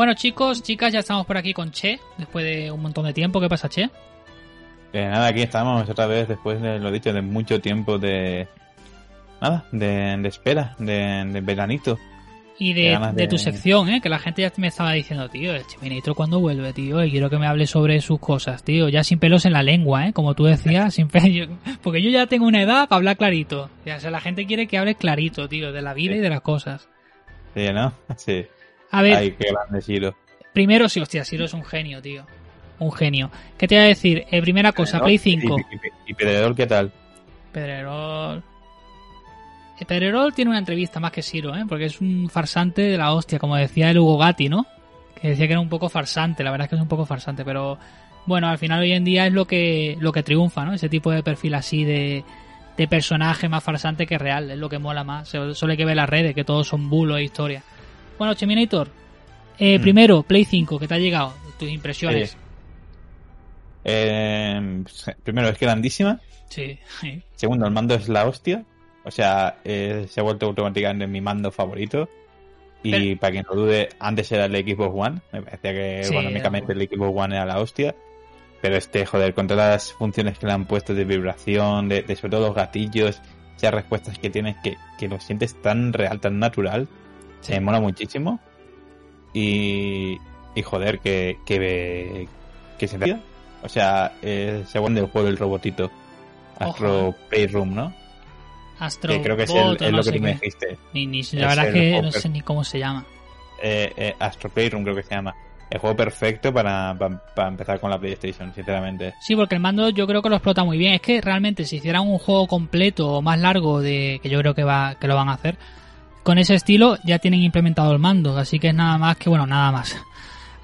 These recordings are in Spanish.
Bueno, chicos, chicas, ya estamos por aquí con Che, después de un montón de tiempo. ¿Qué pasa, Che? Eh, nada, aquí estamos otra vez, después de lo dicho, de mucho tiempo de. Nada, de, de espera, de, de veranito. Y de, de de- tu sección, ¿eh? Que la gente ya me estaba diciendo, tío, el Cheminatro cuando vuelve, tío, y quiero que me hable sobre sus cosas, tío, ya sin pelos en la lengua, ¿eh? Como tú decías, sin pelos. Porque yo ya tengo una edad para hablar clarito. O sea, la gente quiere que hable clarito, tío, de la vida y de las cosas. Sí, ¿no? Sí. A ver, Ay, qué grande Siro. primero, sí, hostia, Siro es un genio, tío. Un genio. ¿Qué te voy a decir? Eh, primera cosa, Play 5. ¿Y, y, y Pedrerol qué tal? Pedrerol. Eh, Pedrerol tiene una entrevista más que Siro, ¿eh? Porque es un farsante de la hostia, como decía el Hugo Gatti, ¿no? Que decía que era un poco farsante, la verdad es que es un poco farsante, pero bueno, al final hoy en día es lo que, lo que triunfa, ¿no? Ese tipo de perfil así de, de personaje más farsante que real, es lo que mola más. Solo hay que ver las redes, que todos son bulos e historia. Bueno, Cheminator, eh, Mm. primero, Play 5, ¿qué te ha llegado? Tus impresiones. Eh, primero, es grandísima. Sí. Segundo, el mando es la hostia. O sea, eh, se ha vuelto automáticamente mi mando favorito. Y Pero- para quien lo dude, antes era el Xbox One. Me parecía que Sí, económicamente era el Xbox One era la hostia. Pero este, joder, con todas las funciones que le han puesto de vibración, de, de sobre todo los gatillos, esas respuestas que tienes, que, que lo sientes tan real, tan natural, Sí. me mola muchísimo. Y, y joder, que, que, que se O sea, eh, se del juego del robotito. Astro Ojo. Playroom, ¿no? Astro que creo que es, el- es no lo que tú me dijiste. Ni, la verdad es el que no sé ni cómo se llama. Eh, eh, Astro Playroom creo que se llama. El juego perfecto para, para, para empezar con la PlayStation, sinceramente. Sí, porque el mando yo creo que lo explota muy bien. Es que realmente si hicieran un juego completo o más largo de que yo creo que va que lo van a hacer con ese estilo ya tienen implementado el mando, así que es nada más que bueno, nada más.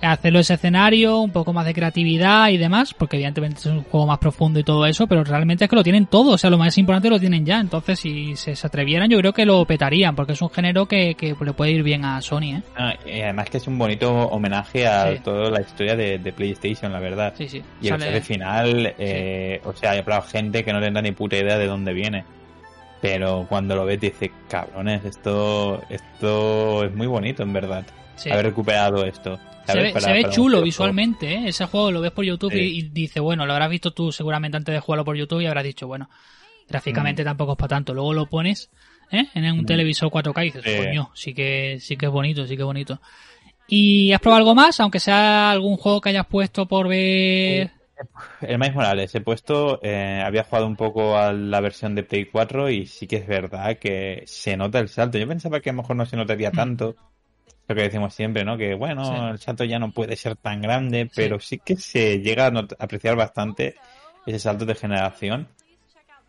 Hacerlo ese escenario, un poco más de creatividad y demás, porque evidentemente es un juego más profundo y todo eso, pero realmente es que lo tienen todo, o sea, lo más importante lo tienen ya, entonces si se, atrevieran yo creo que lo petarían, porque es un género que, que le puede ir bien a Sony, ¿eh? Ah, y además que es un bonito homenaje a Sí. toda la historia de, de PlayStation, la verdad. Sí, sí. Y el Sale- jefe final, eh, o sea, hay gente que no tendrá ni puta idea de dónde viene. Pero cuando lo ves dice, cabrones, esto, esto es muy bonito en verdad. sí. Haber recuperado esto. Se ve, Para- se ve para chulo visualmente, ¿eh? Ese juego lo ves por YouTube Sí. y, y dice, bueno, lo habrás visto tú seguramente antes de jugarlo por YouTube y habrás dicho, bueno, gráficamente tampoco es para tanto. Luego lo pones ¿eh? en un Mm. televisor 4K y dices, Sí. coño, sí que, sí que es bonito, sí que es bonito. ¿Y has probado algo más? Aunque sea algún juego que hayas puesto por ver... El Miles Morales, he puesto, eh, había jugado un poco a la versión de Play 4 y sí que es verdad que se nota el salto. Yo pensaba que a lo mejor no se notaría tanto. Lo que decimos siempre, ¿no? Que bueno, Sí. el salto ya no puede ser tan grande, pero sí que se llega a apreciar bastante ese salto de generación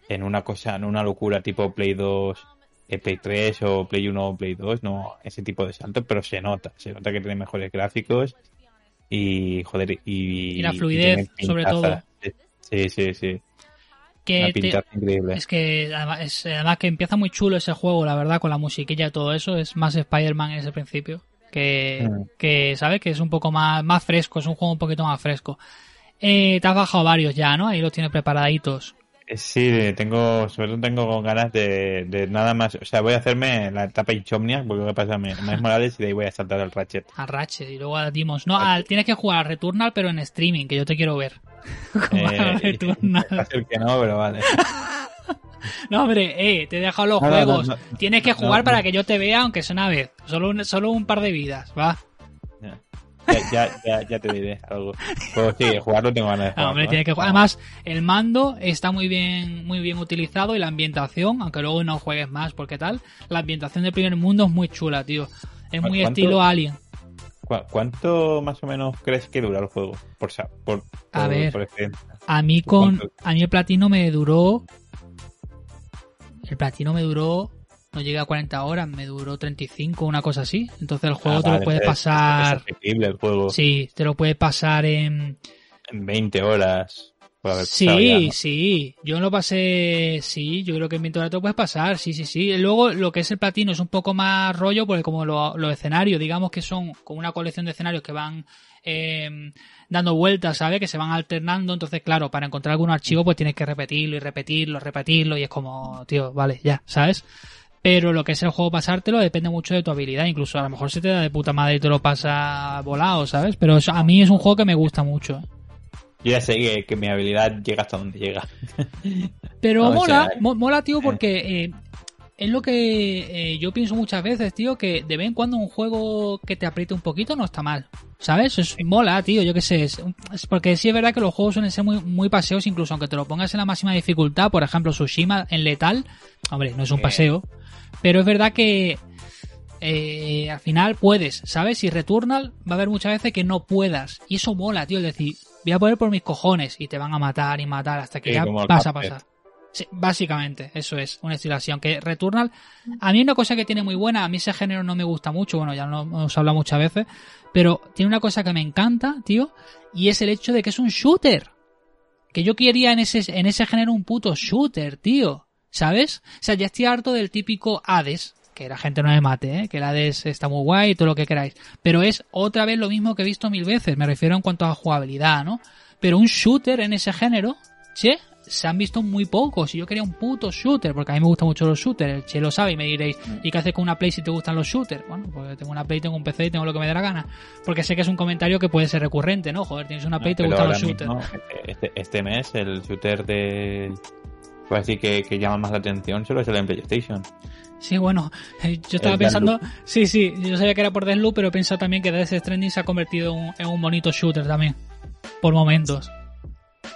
en una cosa, en una locura tipo Play 2, eh, Play 3 o Play 1 o Play 2, no ese tipo de salto, pero se nota, se nota que tiene mejores gráficos y joder, y, Y la fluidez, sobre pintaza. Sí, sí, sí. Que te- increíble. Es que además, es- además que empieza muy chulo ese juego, la verdad, con la musiquilla y todo eso. Es más Spider-Man en ese principio. Que, Mm. que ¿sabes? Que es un poco más, más fresco, es un juego un poquito más fresco. Eh, te has bajado varios ya, ¿no? Ahí los tienes preparaditos. Eh, Sí, tengo, sobre todo tengo ganas de, de nada más, o sea, voy a hacerme la etapa Insomnia, porque voy a pasarme más Morales y de ahí voy a saltar al Ratchet. A Ratchet y luego a Demons. No, al- tienes que jugar a Returnal, pero en streaming, que yo te quiero ver. A Eh, Returnal. va a ser que no, pero vale. No, hombre, eh, te he dejado los No, juegos. no, no. tienes que jugar no. para que yo te vea, aunque sea una vez. Solo un, solo un par de vidas, va. Ya, ya, ya, te diré algo. Sí, jugarlo tengo ganas de Ah, jugarlo, hombre, tiene que jugar. Además, el mando está muy bien, muy bien utilizado y la ambientación, aunque luego no juegues más porque tal, la ambientación del primer mundo es muy chula, tío. Es muy ¿Cuánto? estilo Alien. ¿Cu- ¿Cuánto más o menos crees que dura el juego? Por, por, A ver. por. A mí con, ¿Cuánto? a mí el platino me duró, el platino me duró, no llegué a 40 horas, me duró 35, una cosa así. Entonces el juego Ah, te vale, lo puedes entonces pasar, Es el juego. sí, te lo puedes pasar en, En 20 horas. ya, Sí, ¿no? sí, yo lo pasé, sí, yo creo que en 20 horas te lo puedes pasar, sí, sí, sí. Luego lo que es el platino es un poco más rollo, porque como lo- los escenarios, digamos que son como una colección de escenarios que van eh, dando vueltas, ¿sabes? Que se van alternando, entonces claro, para encontrar algún archivo pues tienes que repetirlo y repetirlo, repetirlo y es como, tío, vale, ya, ¿sabes? Pero lo que es el juego pasártelo depende mucho de tu habilidad. Incluso a lo mejor se te da de puta madre y te lo pasa volado, ¿sabes? Pero a mí es un juego que me gusta mucho. Yo ya sé que, mi habilidad llega hasta donde llega. Pero mola, mola, tío, porque eh, es lo que eh, yo pienso muchas veces, tío, que de vez en cuando un juego que te apriete un poquito no está mal. ¿Sabes? Es mola, tío, yo qué sé. Es, porque sí es verdad que los juegos suelen ser muy, muy paseos, incluso aunque te lo pongas en la máxima dificultad. Por ejemplo, Tsushima en letal. Hombre, no es un paseo. Pero es verdad que eh, al final puedes, ¿sabes? Y Returnal va a haber muchas veces que no puedas. Y eso mola, tío. Es decir, voy a poner por mis cojones y te van a matar y matar hasta que ya vas a pasar. Sí, básicamente, eso es una estilación. Que Returnal, a mí una cosa que tiene muy buena, a mí ese género no me gusta mucho, bueno, ya no hemos hablado muchas veces, pero tiene una cosa que me encanta, tío, y es el hecho de que es un shooter. Que yo quería en ese, en ese género un puto shooter, tío. ¿Sabes? O sea, ya estoy harto del típico Hades, que la gente no me mate, ¿eh? que el Hades está muy guay y todo lo que queráis. Pero es otra vez lo mismo que he visto mil veces, me refiero en cuanto a jugabilidad, ¿no? Pero un shooter en ese género, che, se han visto muy pocos. Y yo quería un puto shooter, porque a mí me gustan mucho los shooters. El Che lo sabe y me diréis, mm. ¿y qué haces con una Play si te gustan los shooters? Bueno, pues tengo una Play, tengo un PC y tengo lo que me dé la gana. Porque sé que es un comentario que puede ser recurrente, ¿no? Joder, tienes una Play y te gustan los shooters. Este, este, mes el shooter de... Pues así que, que llama más la atención solo es el en PlayStation. Sí, bueno, eh, yo estaba pensando, sí, sí, yo sabía que era por Deathloop, pero pensado también que Death Stranding se ha convertido en un bonito shooter también, por momentos.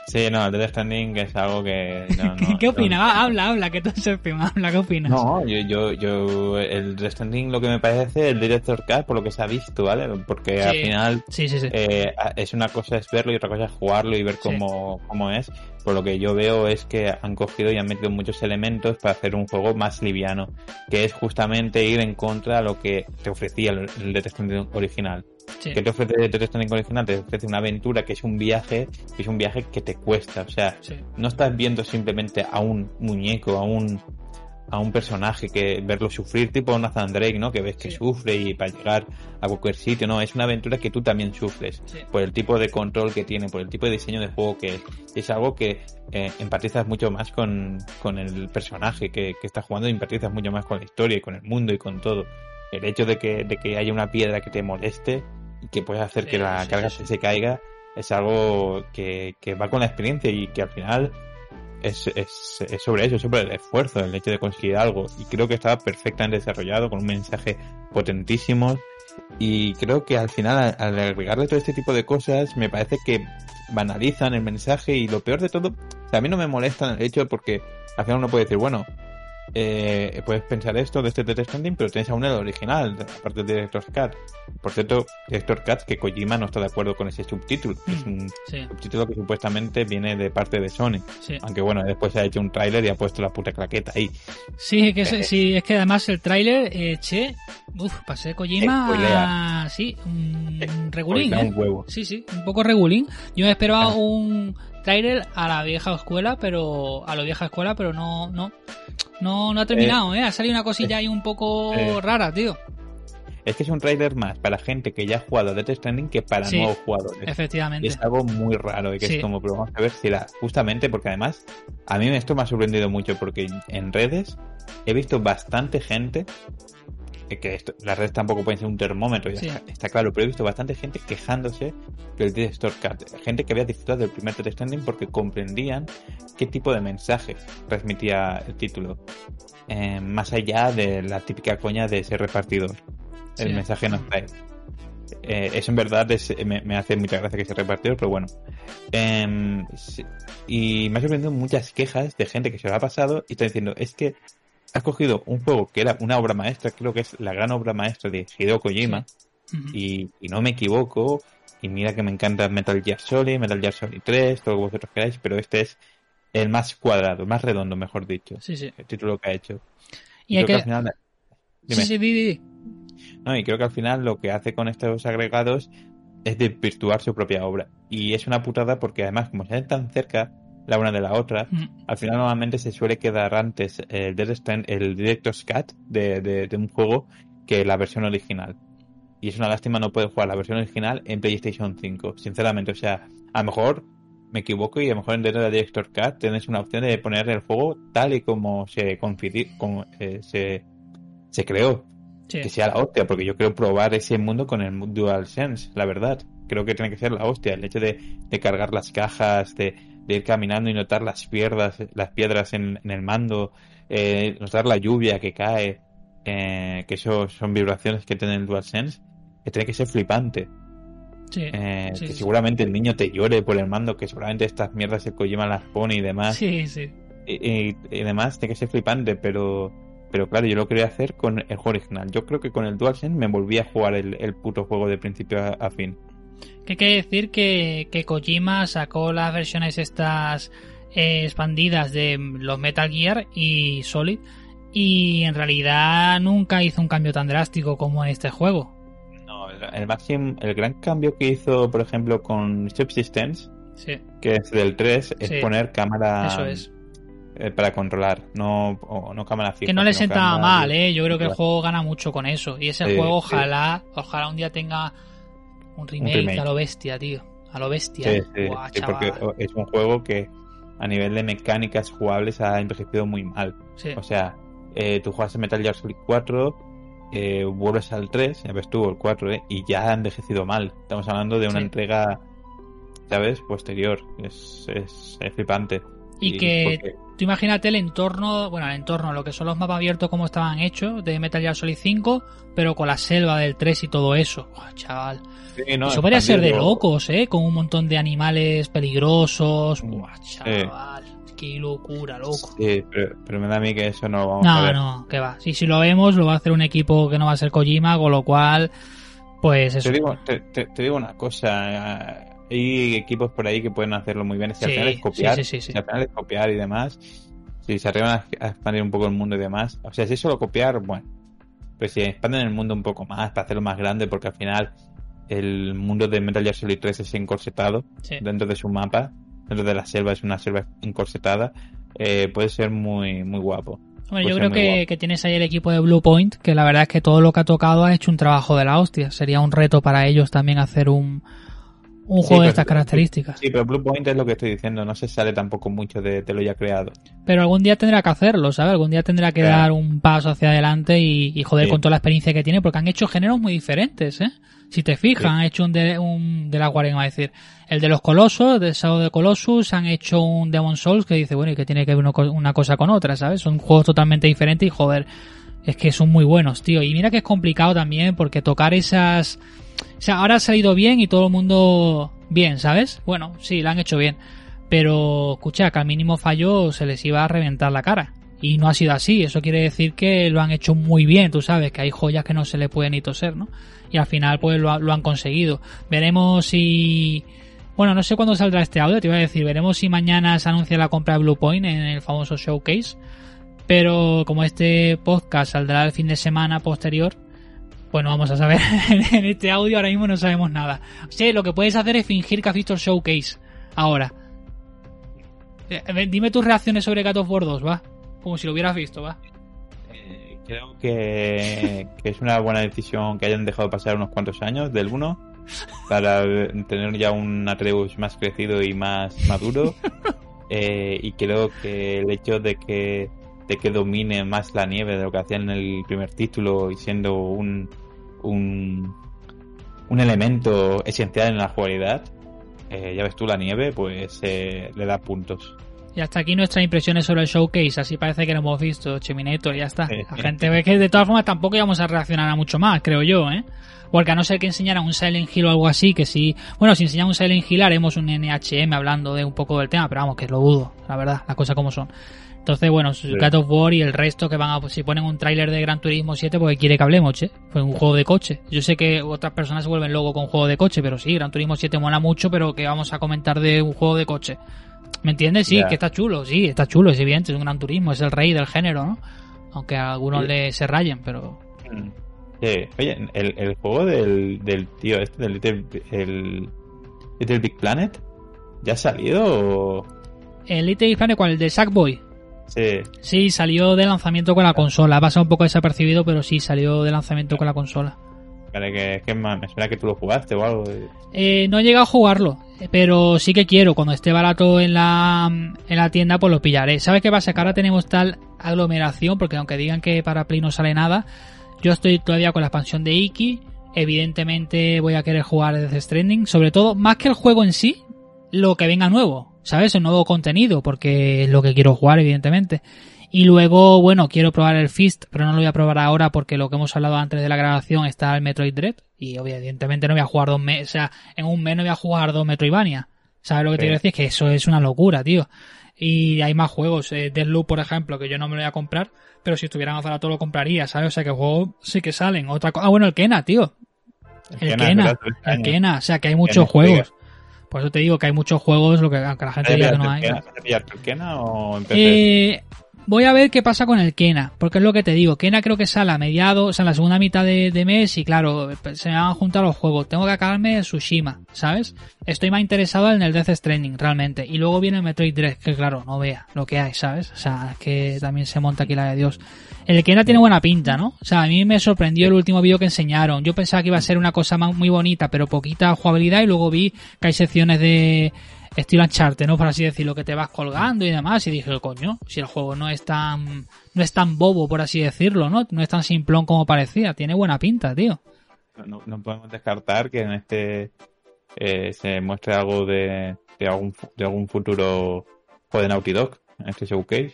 Sí, no, el Death Stranding es algo que... ¿Qué opinas? Habla, habla, que tú se habla, ¿qué opinas? No, yo, yo, yo, el Death Stranding lo que me parece el Director Cut, por lo que se ha visto, ¿vale? Porque al final sí, sí, eh, es una cosa es verlo y otra cosa es jugarlo y ver cómo, cómo es. Por lo que yo veo es que han cogido y han metido muchos elementos para hacer un juego más liviano, que es justamente ir en contra de lo que te ofrecía el, el Death Stranding original. ¿Qué te ofrece Stranding original? Te ofrece una aventura que es un viaje, que es un viaje que te cuesta. O sea, no estás viendo simplemente a un muñeco, a un a un personaje que verlo sufrir, tipo Nathan Drake, ¿no? Que ves que sufre y para llegar a cualquier sitio, no, es una aventura que tú también sufres por el tipo de control que tiene, por el tipo de diseño de juego que es. Es algo que eh, empatizas mucho más con, con el personaje que, que está jugando, empatizas mucho más con la historia y con el mundo y con todo. El hecho de que, de que haya una piedra que te moleste y que puede hacer que la carga se caiga es algo que, va con la experiencia y que al final es, es, es, sobre eso, sobre el esfuerzo, el hecho de conseguir algo. Y creo que estaba perfectamente desarrollado, con un mensaje potentísimo. Y creo que al final, al agregarle todo este tipo de cosas, me parece que banalizan el mensaje y lo peor de todo, a mí no me molesta el hecho porque al final uno puede decir, bueno, eh, puedes pensar esto de este Death Stranding, pero tienes aún el original, aparte de Director's Cut. Por cierto, Director's Cut, que Kojima no está de acuerdo con ese subtítulo. Es un subtítulo que supuestamente viene de parte de Sony. Aunque bueno, después se ha hecho un tráiler y ha puesto la puta claqueta ahí. Sí, que eh, sí, es que además el tráiler, eh, che, uff, pasé Kojima, sí, un, regulín, ¿eh? Sí, sí, un poco regulín. Yo me esperaba un trailer a la vieja escuela, pero a la vieja escuela, pero no, no, no, no ha terminado, eh, ¿eh? Ha salido una cosilla ahí un poco eh. rara, tío. Es que es un trailer más para gente que ya ha jugado Death Stranding que para nuevos jugadores. Efectivamente. es algo muy raro, y que es como, pero vamos a ver si era justamente porque además a mí esto me ha sorprendido mucho porque en redes he visto bastante gente que esto, las redes tampoco pueden ser un termómetro, ya está, claro, pero he visto bastante gente quejándose del Director Cut. Gente que había disfrutado del primer Death Stranding porque comprendían qué tipo de mensaje transmitía el título. Eh, más allá de la típica coña de ese repartidor. El mensaje no está ahí. Eh, eso en verdad me, hace mucha gracia que sea repartidor, pero bueno. Em, y me ha sorprendido muchas quejas de gente que se lo ha pasado y está diciendo, es que has cogido un juego que era una obra maestra, creo que es la gran obra maestra de Hideo Kojima, y, no me equivoco, y mira que me encanta Metal Gear Solid, Metal Gear Solid 3, todo lo que vosotros queráis, pero este es el más cuadrado, el más redondo, mejor dicho. Sí, sí. El título que ha hecho. Y, hay que... al final... Sí, sí, di, No, y creo que al final lo que hace con estos agregados es desvirtuar su propia obra. Y es una putada porque además, como se ven tan cerca, la una de la otra, mm. al final normalmente se suele quedar antes el, el Director's Cut de, de, un juego que la versión original. Y es una lástima no poder jugar la versión original en PlayStation 5, sinceramente. O sea, a lo mejor me equivoco y a lo mejor en dentro de Director's Cut tienes una opción de poner el juego tal y como se, como, eh, se se creó. Sí. Que sea la hostia, porque yo quiero probar ese mundo con el DualSense, la verdad. Creo que tiene que ser la hostia. El hecho de, de cargar las cajas, de, de ir caminando y notar las piedras, las piedras en, en el mando, eh, notar la lluvia que cae, eh, que eso son vibraciones que tiene el DualSense, que tiene que ser flipante. Sí, Eh, sí, que sí. seguramente el niño te llore por el mando, que seguramente estas mierdas el Kojima las pone y demás. Sí, sí. Y, y- y demás, tiene que ser flipante, pero pero claro, yo lo quería hacer con el juego original. Yo creo que con el DualSense me volví a jugar el, el puto juego de principio a, a fin. Que hay que decir que, que Kojima sacó las versiones estas eh, expandidas de los Metal Gear y Solid y en realidad nunca hizo un cambio tan drástico como en este juego. No, el, el máximo, el gran cambio que hizo, por ejemplo, con Subsistence, Sí, que es del 3, es Sí. poner cámara eso es. eh, para controlar, no, o- no cámara fija. Que no le sentaba cámara mal, ¿eh? Yo creo que el juego gana mucho con eso. Y ese Sí, juego ojalá, ojalá un día tenga un remake, remake. a lo bestia, tío. A lo bestia. Sí, sí, Buah, sí, porque es un juego que a nivel de mecánicas jugables ha envejecido muy mal. O sea, eh, tú juegas en Metal Gear Solid 4, eh, vuelves al 3, ya ves tú, el 4, eh, y ya ha envejecido mal. Estamos hablando de una entrega, ¿sabes? Posterior. Es, es, es flipante. Y que porque- tú imagínate el entorno, bueno, el entorno, lo que son los mapas abiertos como estaban hechos de Metal Gear Solid 5, pero con la selva del 3 y todo eso. Chaval. Sí, no, eso podría ser de locos, ¿eh? Con un montón de animales peligrosos. Buah, chaval. Qué locura, loco. Sí, pero, pero me da a mí que eso no lo vamos a No, ver. no, que va. Si, si lo vemos, lo va a hacer un equipo que no va a ser Kojima, con lo cual, pues eso. Te digo, te, te- te digo una cosa, eh, hay equipos por ahí que pueden hacerlo muy bien. Si al Sí, final es copiar, sí, sí, sí, sí. si al final es copiar y demás, si se arriban a, a expandir un poco el mundo y demás, o sea, si es solo copiar, bueno, pues si expanden el mundo un poco más para hacerlo más grande, porque al final el mundo de Metal Gear Solid 3 es encorsetado Sí. dentro de su mapa, dentro de la selva es una selva encorsetada, eh, puede ser muy muy guapo. Hombre, yo creo que, que tienes ahí el equipo de Blue Point, que la verdad es que todo lo que ha tocado ha hecho un trabajo de la hostia. Sería un reto para ellos también hacer un, un Sí, juego de estas características. Sí, pero Blue Point es lo que estoy diciendo, no se sale tampoco mucho de, de lo ya creado. Pero algún día tendrá que hacerlo, ¿sabes? Algún día tendrá que Claro. dar un paso hacia adelante y, y joder Sí. con toda la experiencia que tiene, porque han hecho géneros muy diferentes, ¿eh? Si te fijas, Sí. han hecho un de, un de la Guardian, va a decir. El de los Colosos, de Shadow de Colossus, han hecho un Demon Souls que dice, bueno, y que tiene que ver uno una cosa con otra, ¿sabes? Son juegos totalmente diferentes y joder, es que son muy buenos, tío. Y mira que es complicado también porque tocar esas... O sea, ahora ha salido bien y todo el mundo bien, ¿sabes? Bueno, sí, lo han hecho bien. Pero, escucha, que al mínimo fallo se les iba a reventar la cara. Y no ha sido así. Eso quiere decir que lo han hecho muy bien, tú sabes, que hay joyas que no se le pueden ni toser, ¿no? Y al final, pues lo, ha- lo han conseguido. Veremos si... Bueno, no sé cuándo saldrá este audio, te iba a decir. Veremos si mañana se anuncia la compra de Blue Point en el famoso showcase. Pero como este podcast saldrá el fin de semana posterior, pues no vamos a saber en este audio, ahora mismo no sabemos nada. O lo que puedes hacer es fingir que has visto el showcase ahora. Eh, Dime tus reacciones sobre War 2, va. Como si lo hubieras visto, va. Creo que, que es una buena decisión que hayan dejado pasar unos cuantos años del 1 para tener ya un Atreus más crecido y más maduro. Eh, y creo que el hecho de que, de que domine más la nieve de lo que hacían en el primer título y siendo un, un, un elemento esencial en la jugabilidad, eh, ya ves tú la nieve, pues eh, le da puntos. Y hasta aquí nuestras impresiones sobre el showcase. Así parece que lo hemos visto, Cheminator, y ya está. Sí. La gente ve que de todas formas tampoco íbamos a reaccionar a mucho más, creo yo, ¿eh? Porque a no ser que enseñaran un Silent Hill o algo así, que sí. Bueno, si enseñan un Silent Hill haremos un NHM hablando de un poco del tema, pero vamos, que lo dudo, la verdad, las cosas como son. Entonces, bueno, God of War y el resto que van a, si ponen un tráiler de Gran Turismo 7 porque quiere que hablemos, che. Pues un juego de coche. Yo sé que otras personas se vuelven locos con juego de coche, pero sí, Gran Turismo 7 mola mucho, pero que vamos a comentar de un juego de coche. ¿Me entiendes? Sí, que está chulo, sí, está chulo, es evidente, es un Gran Turismo, es el rey del género, ¿no? Aunque a algunos Sí. le se rayen, pero... Mm. Sí, oye, el, el juego del, del tío este, del Little, el Little Big Planet, ¿ya ha salido o...? El Little Big Planet, ¿cuál? El de Sackboy. Sí, Sí, salió de lanzamiento con la consola. Ha pasado un poco desapercibido, pero sí, salió de lanzamiento con la consola. Vale, que, tú lo jugaste o algo. Eh, no he llegado a jugarlo. Pero sí que quiero, cuando esté barato en la, en la tienda, pues lo pillaré. ¿Sabes qué pasa? Que ahora tenemos tal aglomeración, porque aunque digan que para Play no sale nada, yo estoy todavía con la expansión de Iki. Evidentemente voy a querer jugar desde Stranding. Sobre todo, más que el juego en sí, lo que venga nuevo. ¿Sabes? El nuevo contenido, porque es lo que quiero jugar, evidentemente. Y luego, bueno, quiero probar el Fist, pero no lo voy a probar ahora porque lo que hemos hablado antes de la grabación está el Metroid Dread. Y evidentemente no voy a jugar dos meses, o sea, en un mes no voy a jugar dos Metroidvania. ¿Sabes lo que te quiero decir? Es que eso es una locura, tío. Y hay más juegos, eh, Deathloop, por ejemplo, que yo no me lo voy a comprar, pero si estuvieran a todo lo compraría, ¿sabes? O sea, que juegos sí que salen. Otra Ah, bueno, el Kena, tío. El, Kena, el Kena, o sea, que hay muchos juegos. Por eso te digo que hay muchos juegos, lo que, aunque la gente diga que no hay. ¿El Kena o en Eh, Voy a ver qué pasa con el Kena, porque es lo que te digo. Kena creo que sale a mediados, o sea, en la segunda mitad de, mes y claro, se me van a juntar los juegos. Tengo que acabarme Tsushima, ¿sabes? Estoy más interesado en el Death Stranding, realmente. Y luego viene Metroid Dread, que claro, no vea lo que hay, ¿sabes? O sea, es que también se monta aquí la de Dios. El Kena tiene buena pinta, ¿no? O sea, a mí me sorprendió el último vídeo que enseñaron. Yo pensaba que iba a ser una cosa muy bonita, pero poquita jugabilidad y luego vi que hay secciones de estilo Uncharted, ¿no? Por así decirlo, que te vas colgando y demás. Y dije, coño, si el juego no es tan, no es tan bobo, por así decirlo, ¿no? No es tan simplón como parecía. Tiene buena pinta, tío. No, podemos descartar que en este eh, se muestre algo de, de, algún, de algún futuro juego de Naughty Dog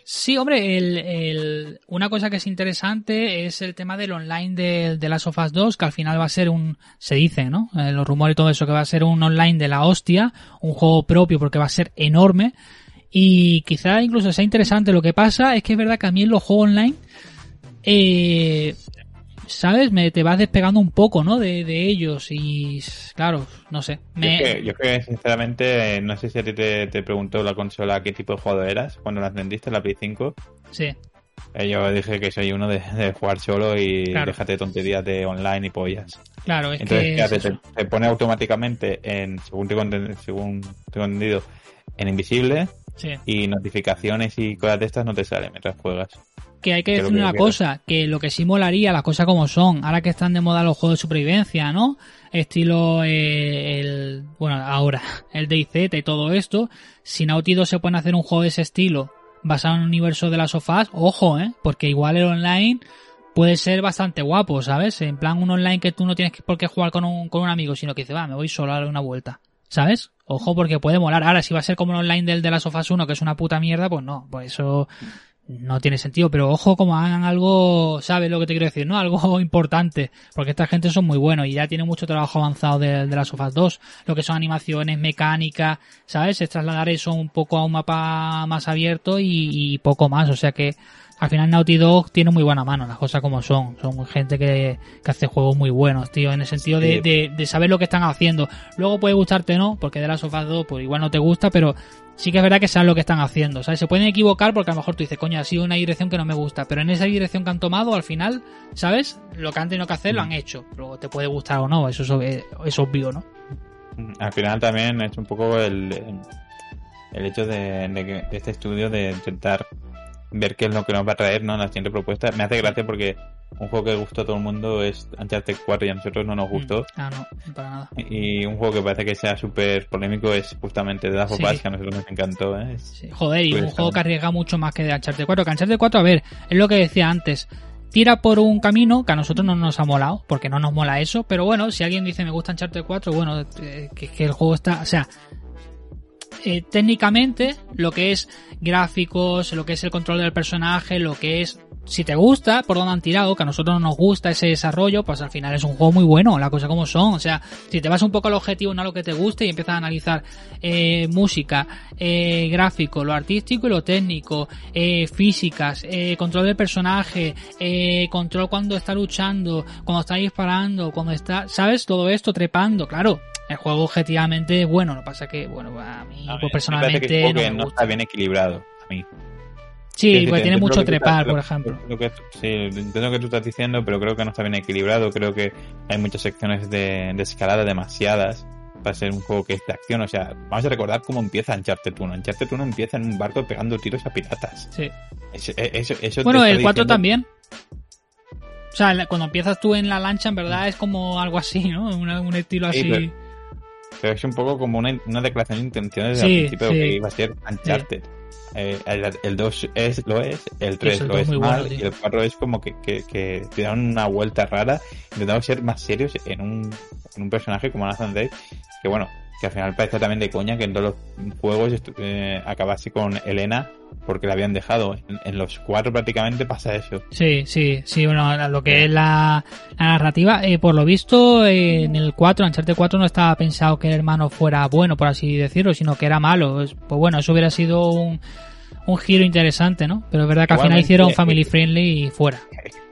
Sí, hombre, el, una cosa que es interesante es el tema del online de, de Last of Us 2, que al final va a ser un, se dice, ¿no? Eh, los rumores y todo eso, que va a ser un online de la hostia, un juego propio porque va a ser enorme. Y quizá incluso sea interesante. Lo que pasa es que es verdad que a mí en los juegos online eh, ¿sabes? Me, te vas despegando un poco, ¿no? De, de ellos y, claro, no sé. Me... Yo, creo que, sinceramente, no sé si a ti te, te, preguntó la consola qué tipo de jugador eras cuando la vendiste, la Play 5. Sí. Eh, yo dije que soy uno de, jugar solo y déjate de tonterías de online y pollas. Claro, es Entonces, que... te, pone automáticamente en, según te según tengo entendido, en invisible y notificaciones y cosas de estas no te salen mientras juegas que hay que decir una cosa, que lo que sí molaría, las cosas como son, ahora que están de moda los juegos de supervivencia, ¿no? Estilo eh, el, bueno, ahora, el DayZ y todo esto, si Naughty 2 se puede hacer un juego de ese estilo, basado en el universo de las sofás, ojo, ¿eh? Porque igual el online puede ser bastante guapo, ¿sabes? En plan un online que tú no tienes por qué jugar con un, con un amigo, sino que dice, va, me voy solo a dar una vuelta. ¿Sabes? Ojo, porque puede molar. Ahora, si va a ser como el online del de las sofás 1, que es una puta mierda, pues no. Pues eso no tiene sentido, pero ojo como hagan algo, ¿sabes lo que te quiero decir? ¿No? Algo importante, porque esta gente son muy buenos y ya tiene mucho trabajo avanzado de, de las Sofas 2, lo que son animaciones, mecánica, ¿sabes? Es trasladar eso un poco a un mapa más abierto y, poco más, o sea que al final Naughty Dog tiene muy buena mano, las cosas como son. Son gente que, que hace juegos muy buenos, tío, en el sentido de, de, de, saber lo que están haciendo. Luego puede gustarte, ¿no? Porque de las sofás 2, pues igual no te gusta, pero sí que es verdad que saben lo que están haciendo, ¿sabes? Se pueden equivocar porque a lo mejor tú dices, coño, ha sido una dirección que no me gusta, pero en esa dirección que han tomado, al final, ¿sabes? Lo que han tenido que hacer lo han hecho. Luego te puede gustar o no, eso es, es obvio, ¿no? Mm, al final también es un poco el, el hecho de, de, este estudio de intentar ver qué es lo que nos va a traer, ¿no? En la siguiente propuesta. Me hace gracia porque un juego que gustó a todo el mundo es Uncharted 4 y a nosotros no nos gustó. Mm. Ah, no, para nada. Y un juego que parece que sea súper polémico es justamente The Last of Us, que a nosotros nos encantó. ¿eh? Joder, y un juego que arriesga mucho más que de Uncharted 4. Que Uncharted 4, a ver, es lo que decía antes. Tira por un camino que a nosotros no nos ha molado, porque no nos mola eso, pero bueno, si alguien dice me gusta Uncharted 4, bueno, eh, que, que el juego está, o sea, eh, técnicamente lo que es gráficos, lo que es el control del personaje, lo que es si te gusta por dónde han tirado, que a nosotros no nos gusta ese desarrollo, pues al final es un juego muy bueno, la cosa como son. O sea, si te vas un poco al objetivo, no a lo que te guste y empiezas a analizar eh, música, eh, gráfico, lo artístico y lo técnico, eh, físicas, eh, control del personaje, eh, control cuando está luchando, cuando está disparando, cuando está, ¿sabes? Todo esto trepando, claro. El juego objetivamente es bueno, lo que pasa que, bueno, a mí pues, personalmente no, no está bien equilibrado, a mí. Sí, porque tiene mucho trepar, por ejemplo. sí, entiendo lo que tú estás diciendo, pero creo que no está bien equilibrado. Creo que hay muchas secciones de, escalada demasiadas para ser un juego que es de acción. O sea, vamos a recordar cómo empieza Uncharted 1. Uncharted 1 empieza en un barco pegando tiros a piratas. Sí. Eso, bueno, el 4 también. O sea, cuando empiezas tú en la lancha, en verdad es como algo así, ¿no? Un, estilo así. pero es un poco como una, una declaración de intenciones Sí, al principio sí. que iba a ser Uncharted. Eh, el, el 2 es, lo es, el 3 el lo 2 es mal bueno, y el 4 es como que, que, que te dan una vuelta rara intentando ser más serios en un, en un personaje como Nathan Drake que bueno, que al final parece también de coña que en todos los juegos eh, acabase con Elena porque la habían dejado. En, en los cuatro prácticamente pasa eso. Sí, sí, sí, bueno, lo que es la, la narrativa, eh, por lo visto, eh, en el 4, Uncharted 4 no estaba pensado que el hermano fuera bueno, por así decirlo, sino que era malo. Es- Pues bueno, eso hubiera sido un, un giro interesante, ¿no? Pero es verdad que al final hicieron eh, family friendly y fuera.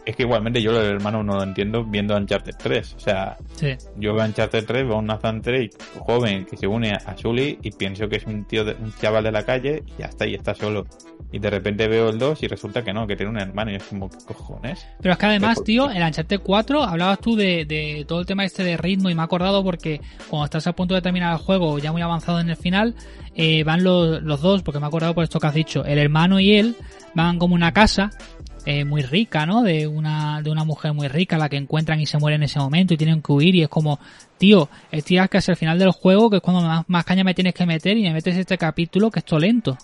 Es que igualmente yo lo del hermano no lo entiendo viendo Uncharted 3. O sea, Sí, yo veo Uncharted 3, veo a un Nathan Drake joven que se une a Sully y pienso que es un tío, de, un chaval de la calle y ya está, y está solo. Y de repente veo el 2 y resulta que no, que tiene un hermano y es como, ¿qué cojones? Pero es que además, tío, en Uncharted 4 hablabas tú de, de todo el tema este de ritmo y me he acordado porque cuando estás a punto de terminar el juego, ya muy avanzado en el final, eh, van los, los dos, porque me he acordado por esto que has dicho, el hermano y él van como una casa eh, muy rica, ¿no? De una, de una mujer muy rica, la que encuentran y se muere en ese momento y tienen que huir y es como, tío, estoy casi al final del juego, que es cuando más, más caña me tienes que meter y me metes este capítulo que es todo lento.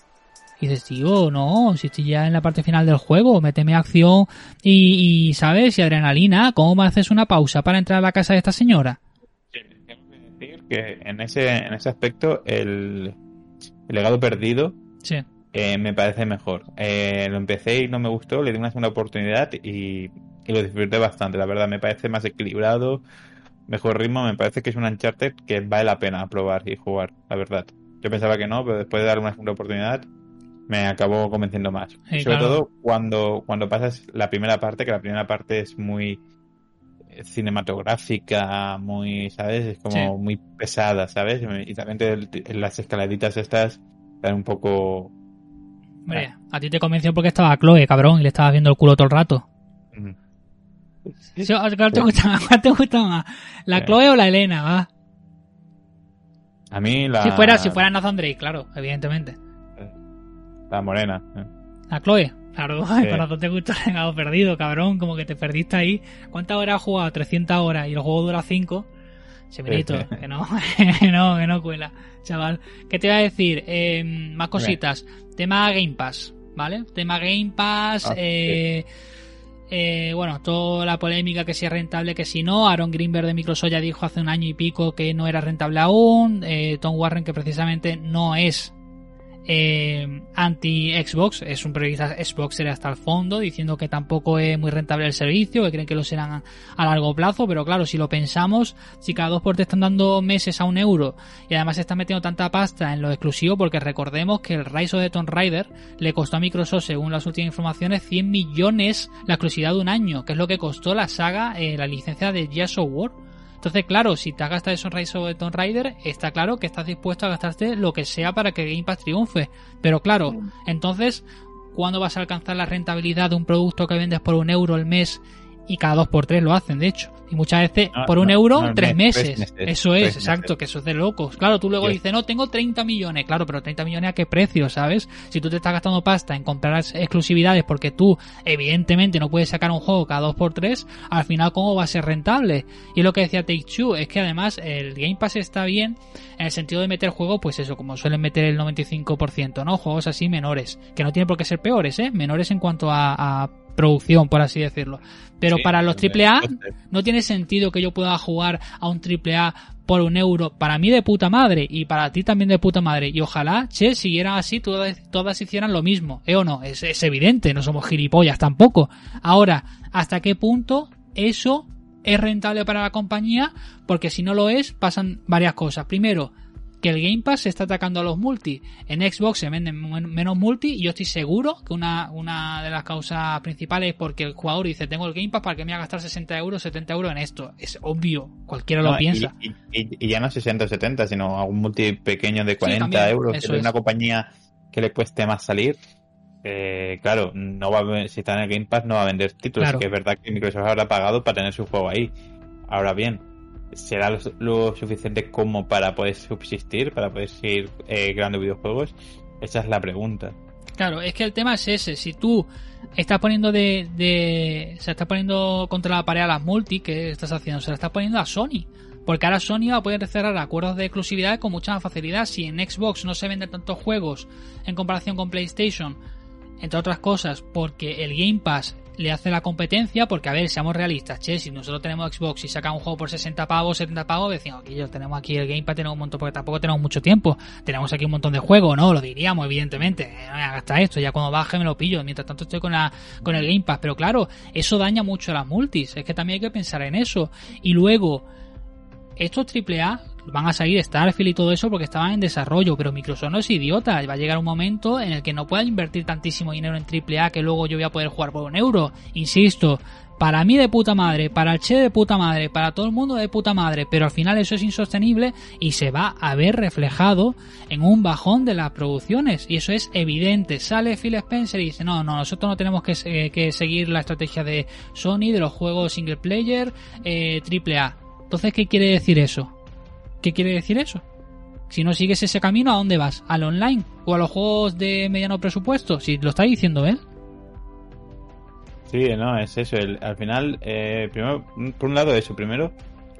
Y dices, tío, no, si estoy ya en la parte final del juego, méteme acción y, y, ¿sabes? Y adrenalina, ¿cómo me haces una pausa para entrar a la casa de esta señora? Tengo que decir que en ese, en ese aspecto el, el legado perdido Sí, eh, me parece mejor. Eh, lo empecé y no me gustó, le di una segunda oportunidad y, y lo disfruté bastante, la verdad. Me parece más equilibrado, mejor ritmo, me parece que es un Uncharted que vale la pena probar y jugar, la verdad. Yo pensaba que no, pero después de darle una segunda oportunidad me acabó convenciendo más. Sí, Sobre claro. todo cuando, cuando pasas la primera parte, que la primera parte es muy cinematográfica, muy, ¿sabes? Es como Sí. muy pesada, ¿sabes? Y también te- las escaladitas estas dan un poco hombre, a ti te convenció porque estaba Chloe, cabrón, y le estabas viendo el culo todo el rato. Mm. Sí, ¿Cuál te gusta más? ¿Cuál te gusta más? ¿La Sí. Chloe o la Elena? Va. A mí la... Si fuera, si fuera Nathan Drake, claro, evidentemente. La morena. eh. La Chloe. Claro, Sí. corazón te gusta el perdido, cabrón. Como que te perdiste ahí. ¿Cuántas horas has jugado? 300 horas y el juego dura 5. Sí. que no, que no, que no cuela, chaval. ¿Qué te iba a decir? Eh, más cositas. Tema Game Pass, ¿vale? Tema Game Pass, Ah, eh, eh, bueno, toda la polémica que si es rentable, que si no. Aaron Greenberg de Microsoft ya dijo hace un año y pico que no era rentable aún. Eh, Tom Warren que precisamente no es eh, anti-Xbox, es un periodista Xboxer hasta el fondo, diciendo que tampoco es muy rentable el servicio, que creen que lo serán a, largo plazo, pero claro, si lo pensamos, si cada dos por te están dando meses a un euro y además están metiendo tanta pasta en lo exclusivo, porque recordemos que el Rise of the Tomb Raider le costó a Microsoft, según las últimas informaciones, 100 millones la exclusividad de un año, que es lo que costó la saga, eh, la licencia de Gears of War. Entonces, claro, si te has gastado eso en Rise of the Tomb Raider, está claro que estás dispuesto a gastarte lo que sea para que Game Pass triunfe. Pero claro, entonces, ¿cuándo vas a alcanzar la rentabilidad de un producto que vendes por un euro al mes? Y cada dos por tres lo hacen, de hecho. Y muchas veces No, por un no, euro, no, tres, mes, meses. tres meses, Eso es, exacto, meses. que eso es de locos. Claro, tú luego Yo- dices, no, tengo 30 millones. Claro, pero 30 millones a qué precio, ¿sabes? Si tú te estás gastando pasta en comprar exclusividades porque tú, evidentemente, no puedes sacar un juego cada dos por tres, al final, ¿cómo va a ser rentable? Y lo que decía Take Two es que además el Game Pass está bien en el sentido de meter juegos, pues eso, como suelen meter el 95%, ¿no? Juegos así menores, que no tienen por qué ser peores, ¿eh? Menores en cuanto a, a producción, por así decirlo. Pero Sí, para los AAA no tiene sentido que yo pueda jugar a un AAA por un euro. Para mí de puta madre y para ti también de puta madre. Y ojalá, che, siguieran así, todas, todas hicieran lo mismo. ¿Eh o no? Es, es evidente, no somos gilipollas tampoco. Ahora, ¿hasta qué punto eso es rentable para la compañía? Porque si no lo es, pasan varias cosas. Primero, que el Game Pass se está atacando a los multi. En Xbox se venden men- menos multi y yo estoy seguro que una, una de las causas principales es porque el jugador dice tengo el Game Pass para que me voy a gastar 60 euros, 70 euros en esto. Es obvio, cualquiera lo No, piensa. Y, y- y ya no 60 o 70, sino algún multi pequeño de 40 también, euros, que de es. una compañía que le cueste más salir. eh, claro, no va a, si está en el Game Pass no va a vender títulos, Claro. que es verdad que Microsoft habrá pagado para tener su juego ahí. Ahora bien, ¿será lo, suficiente como para poder subsistir, para poder seguir eh, creando videojuegos? Esa es la pregunta. Claro, es que el tema es ese. Si tú estás poniendo de, de. Se está poniendo contra la pared a las multi, que estás haciendo? Se la estás poniendo a Sony. Porque ahora Sony va a poder cerrar acuerdos de exclusividad con mucha más facilidad. Si en Xbox no se venden tantos juegos en comparación con PlayStation, entre otras cosas, porque el Game Pass le hace la competencia, porque a ver, seamos realistas, che, si nosotros tenemos Xbox y saca un juego por 60 pavos, 70 pavos, decimos, aquí yo tenemos aquí el Game Pass, tenemos un montón, porque tampoco tenemos mucho tiempo, tenemos aquí un montón de juegos, ¿no? Lo diríamos, evidentemente, eh, no voy a esto, ya cuando baje me lo pillo, mientras tanto estoy con, la, con el Game Pass, pero claro, eso daña mucho a las multis, es que también hay que pensar en eso, y luego, estos AAA van a salir Starfield y todo eso porque estaban en desarrollo, pero Microsoft no es idiota, va a llegar un momento en el que no pueda invertir tantísimo dinero en AAA que luego yo voy a poder jugar por un euro, insisto, para mí de puta madre, para el Che de puta madre, para todo el mundo de puta madre, pero al final eso es insostenible y se va a ver reflejado en un bajón de las producciones y eso es evidente. Sale Phil Spencer y dice, no, no, nosotros no tenemos que, que seguir la estrategia de Sony, de los juegos single player, eh, AAA. Entonces, ¿qué quiere decir eso? ¿Qué quiere decir eso? Si no sigues ese camino, ¿a dónde vas? ¿Al online? ¿O a los juegos de mediano presupuesto? Si lo está diciendo él. Sí, no, es eso. al final, eh, primero, por un lado, eso. Primero,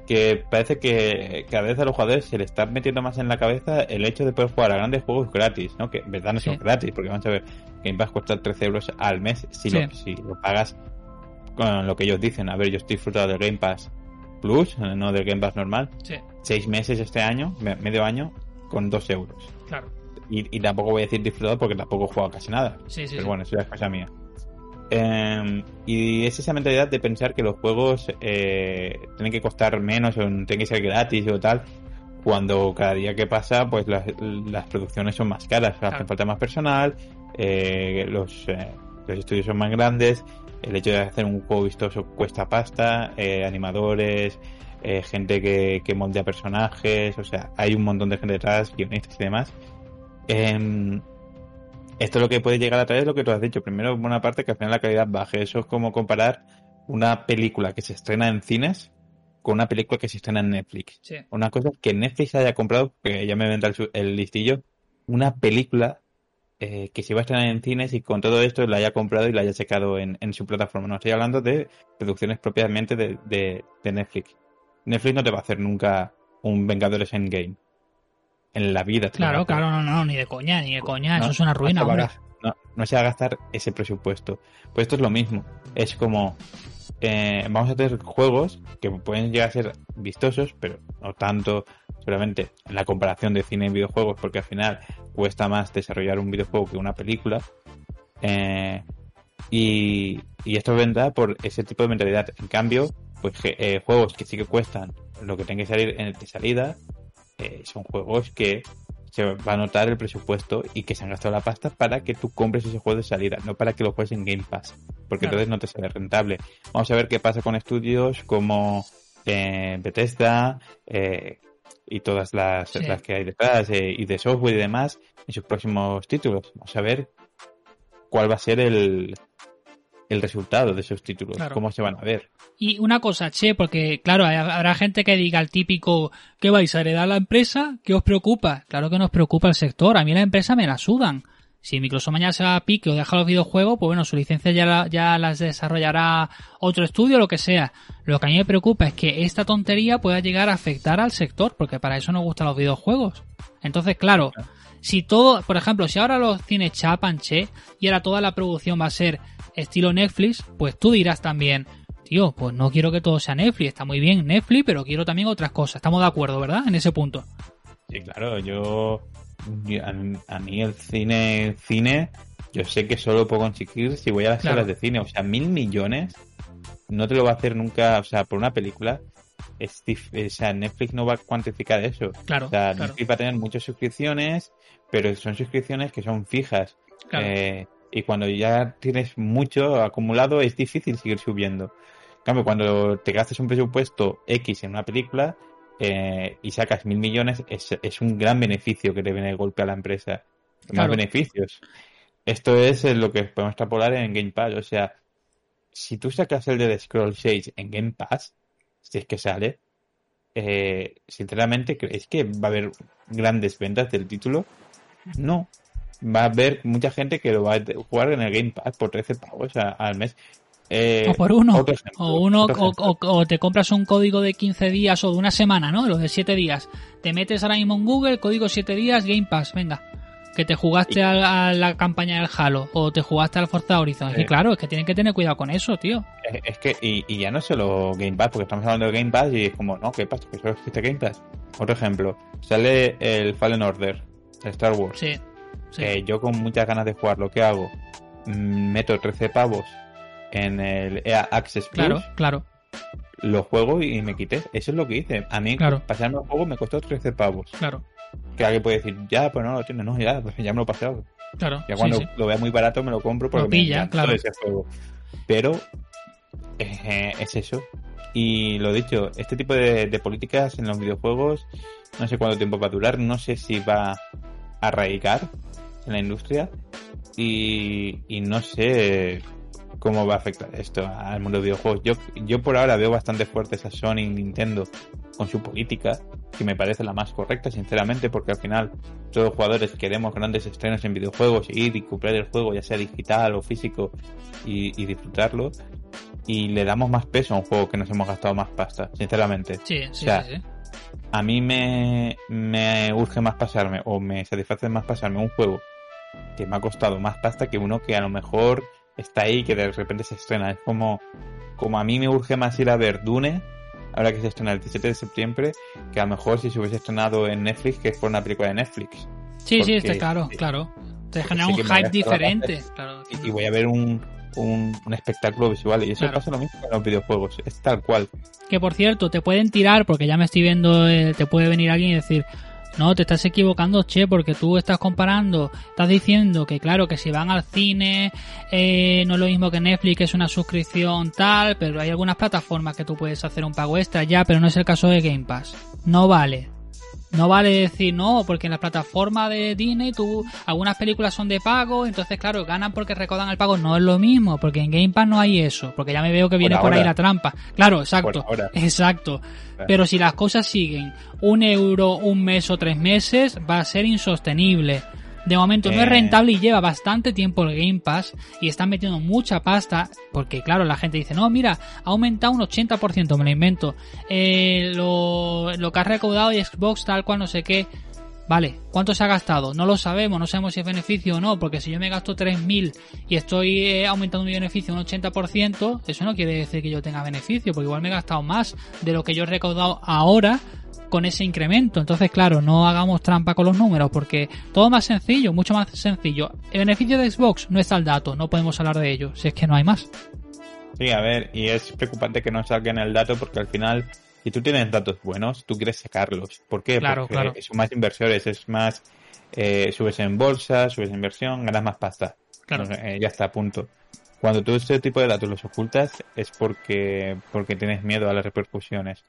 que parece que cada vez a los jugadores se le está metiendo más en la cabeza el hecho de poder jugar a grandes juegos gratis, ¿no? Que en verdad no son gratis, porque vamos a ver, Game Pass cuesta 13 euros al mes si, lo, si lo pagas con lo que ellos dicen. A ver, yo estoy disfrutando del Game Pass Plus, no del Game Pass normal. Sí. Seis meses este año, medio año, con dos euros. Claro. Y, tampoco voy a decir disfrutado porque tampoco he jugado casi nada. Sí, sí, Pero bueno, eso ya es cosa mía. Em, y es esa mentalidad de pensar que los juegos eh, tienen que costar menos o tienen que ser gratis o tal, cuando cada día que pasa, pues las, producciones son más caras, hace falta más personal, eh, los, eh, los estudios son más grandes el hecho de hacer un juego vistoso cuesta pasta, eh, animadores, eh, gente que, que moldea personajes, o sea, hay un montón de gente detrás, guionistas y demás. Em, esto lo que puede llegar a traer es lo que tú has dicho. Primero, buena parte que al final la calidad baje. Eso es como comparar una película que se estrena en cines con una película que se estrena en Netflix. Una cosa es que Netflix haya comprado, que ya me vendrá el, el listillo, una película eh, que se va a estrenar en cines y con todo esto la haya comprado y la haya sacado en, su plataforma. No estoy hablando de producciones propiamente de, Netflix. Netflix no te va a hacer nunca un Vengadores Endgame. En la vida. Claro, claro, no, no, ni de coña, ni de coña. Eso es una ruina, no, no, se va a gastar ese presupuesto. Pues esto es lo mismo. Es como, eh, vamos a tener juegos que pueden llegar a ser vistosos, pero no tanto seguramente en la comparación de cine y videojuegos, porque al final cuesta más desarrollar un videojuego que una película. Eh, y, esto vendrá por ese tipo de mentalidad. En cambio, pues eh, juegos que sí que cuestan lo que tenga que salir en el de salida, eh, son juegos que se va a notar el presupuesto y que se han gastado la pasta para que tú compres ese juego de salida, no para que lo juegues en Game Pass, porque entonces no te sale rentable. Vamos a ver qué pasa con estudios como Bethesda, eh, y todas las, las que hay detrás eh, y de software y demás en sus próximos títulos. Vamos a ver cuál va a ser el, el resultado de esos títulos, cómo se van a ver. Y una cosa, che, porque claro, habrá gente que diga el típico, ¿qué vais a heredar la empresa? ¿Qué os preocupa? Claro que nos preocupa el sector, a mí la empresa me la sudan. Si Microsoft mañana se va a pique o deja los videojuegos, pues bueno, su licencia ya, ya las desarrollará otro estudio lo que sea. Lo que a mí me preocupa es que esta tontería pueda llegar a afectar al sector, porque para eso nos gustan los videojuegos. Entonces, claro, si todo, por ejemplo, si ahora los cines chapan, che, y ahora toda la producción va a ser estilo Netflix, pues tú dirás también, tío, pues no quiero que todo sea Netflix, está muy bien Netflix, pero quiero también otras cosas. Estamos de acuerdo, ¿verdad? En ese punto. Sí, claro, yo a, mí el cine, cine, yo sé que solo puedo conseguir si voy a las salas de cine. O sea, mil millones no te lo va a hacer nunca, o sea, por una película. o sea, Netflix no va a cuantificar eso. Claro, o sea, Netflix va a tener muchas suscripciones, pero son suscripciones que son fijas. Eh, y cuando ya tienes mucho acumulado, es difícil seguir subiendo. En cambio, cuando te gastes un presupuesto X en una película, eh, y sacas mil millones, es, un gran beneficio que te viene de golpe a la empresa. Más beneficios. Esto es lo que podemos extrapolar en Game Pass. O sea, si tú sacas el de The Scroll 6 en Game Pass, si es que sale, eh, sinceramente, ¿crees que va a haber grandes ventas del título? No. Va a haber mucha gente que lo va a jugar en el Game Pass por 13 pavos al mes. Eh, o por uno. ejemplo, O uno o, ejemplo. o- o te compras un código de 15 días o de una semana, ¿no? Los de 7 días. Te metes ahora mismo en Google, código 7 días, Game Pass, venga. Que te jugaste Y- a, a la campaña del Halo o te jugaste al Forza Horizon. Es que Eh. claro, es que tienen que tener cuidado con eso, tío. Es, es que, y, y ya no solo Game Pass, porque estamos hablando de Game Pass y es como, no, ¿qué pasa? Que solo existe Game Pass. Otro ejemplo, sale el Fallen Order, el Star Wars. Sí. Sí. Eh, yo con muchas ganas de jugar, lo que hago, mm, meto 13 pavos en el EA Access Plus, claro, claro. lo juego y me quité. Eso es lo que hice. A mí, Claro. pasarme el juego me costó 13 pavos. Claro, Que alguien puede decir, ya, pues no lo tiene, no, ya, pues ya me lo he pasado. claro. Ya cuando sí. lo vea muy barato me lo compro porque Lo me pilla, encantó claro. ese juego. Pero eh, es eso. Y lo dicho, este tipo de, de políticas en los videojuegos no sé cuánto tiempo va a durar, no sé si va a arraigar en la industria y, y no sé cómo va a afectar esto al mundo de videojuegos. Yo, yo por ahora veo bastante fuertes a Sony y Nintendo con su política, que me parece la más correcta, sinceramente, porque al final todos los jugadores queremos grandes estrenos en videojuegos, ir y comprar el juego, ya sea digital o físico, y, y disfrutarlo. Y le damos más peso a un juego que nos hemos gastado más pasta, sinceramente. Sí, sí, O sea, sí, sí. A mí me, me urge más pasarme, o me satisface más pasarme un juego que me ha costado más pasta que uno que a lo mejor está ahí y que de repente se estrena. Es como, como a mí me urge más ir a ver Dune, ahora que se estrena el 17 de septiembre, que a lo mejor si se hubiese estrenado en Netflix, que es por una película de Netflix. Sí, sí, está claro, claro. Te genera un hype diferente. Claro. Y, y voy a ver un, un, un espectáculo visual. Y eso Claro. pasa lo mismo con los videojuegos. Es tal cual. Que por cierto, te pueden tirar, porque ya me estoy viendo, eh, te puede venir alguien y decir, no, te estás equivocando, che, porque tú estás comparando, estás diciendo que claro, que si van al cine, eh, no es lo mismo que Netflix, que es una suscripción tal, pero hay algunas plataformas que tú puedes hacer un pago extra ya, pero no es el caso de Game Pass. No vale. No vale decir no, porque en la plataforma de Disney tú, algunas películas son de pago, entonces claro, ganan porque recaudan el pago. No es lo mismo, porque en Game Pass no hay eso, porque ya me veo que viene por, ahí la trampa. Claro, exacto. Exacto. Pero si las cosas siguen un euro, un mes o tres meses, va a ser insostenible. De momento no es Eh. rentable y lleva bastante tiempo el Game Pass y están metiendo mucha pasta porque claro, la gente dice, no, mira, ha aumentado un 80%, me lo invento, eh, lo, lo que ha recaudado de Xbox tal cual no sé qué. Vale, ¿cuánto se ha gastado? No lo sabemos, no sabemos si es beneficio o no, porque si yo me gasto 3.000 y estoy eh, aumentando mi beneficio un 80%, eso no quiere decir que yo tenga beneficio, porque igual me he gastado más de lo que yo he recaudado ahora con ese incremento. Entonces, claro, no hagamos trampa con los números, porque todo más sencillo, mucho más sencillo. El beneficio de Xbox no está al dato, no podemos hablar de ello, si es que no hay más. Sí, a ver, y es preocupante que no salga en el dato porque al final, si tú tienes datos buenos, tú quieres sacarlos. ¿Por qué? Claro, porque claro. son más inversores, es más, eh, subes en bolsa, subes en inversión, ganas más pasta. Claro. Eh, ya está, punto. Cuando tú este tipo de datos los ocultas es porque, porque tienes miedo a las repercusiones.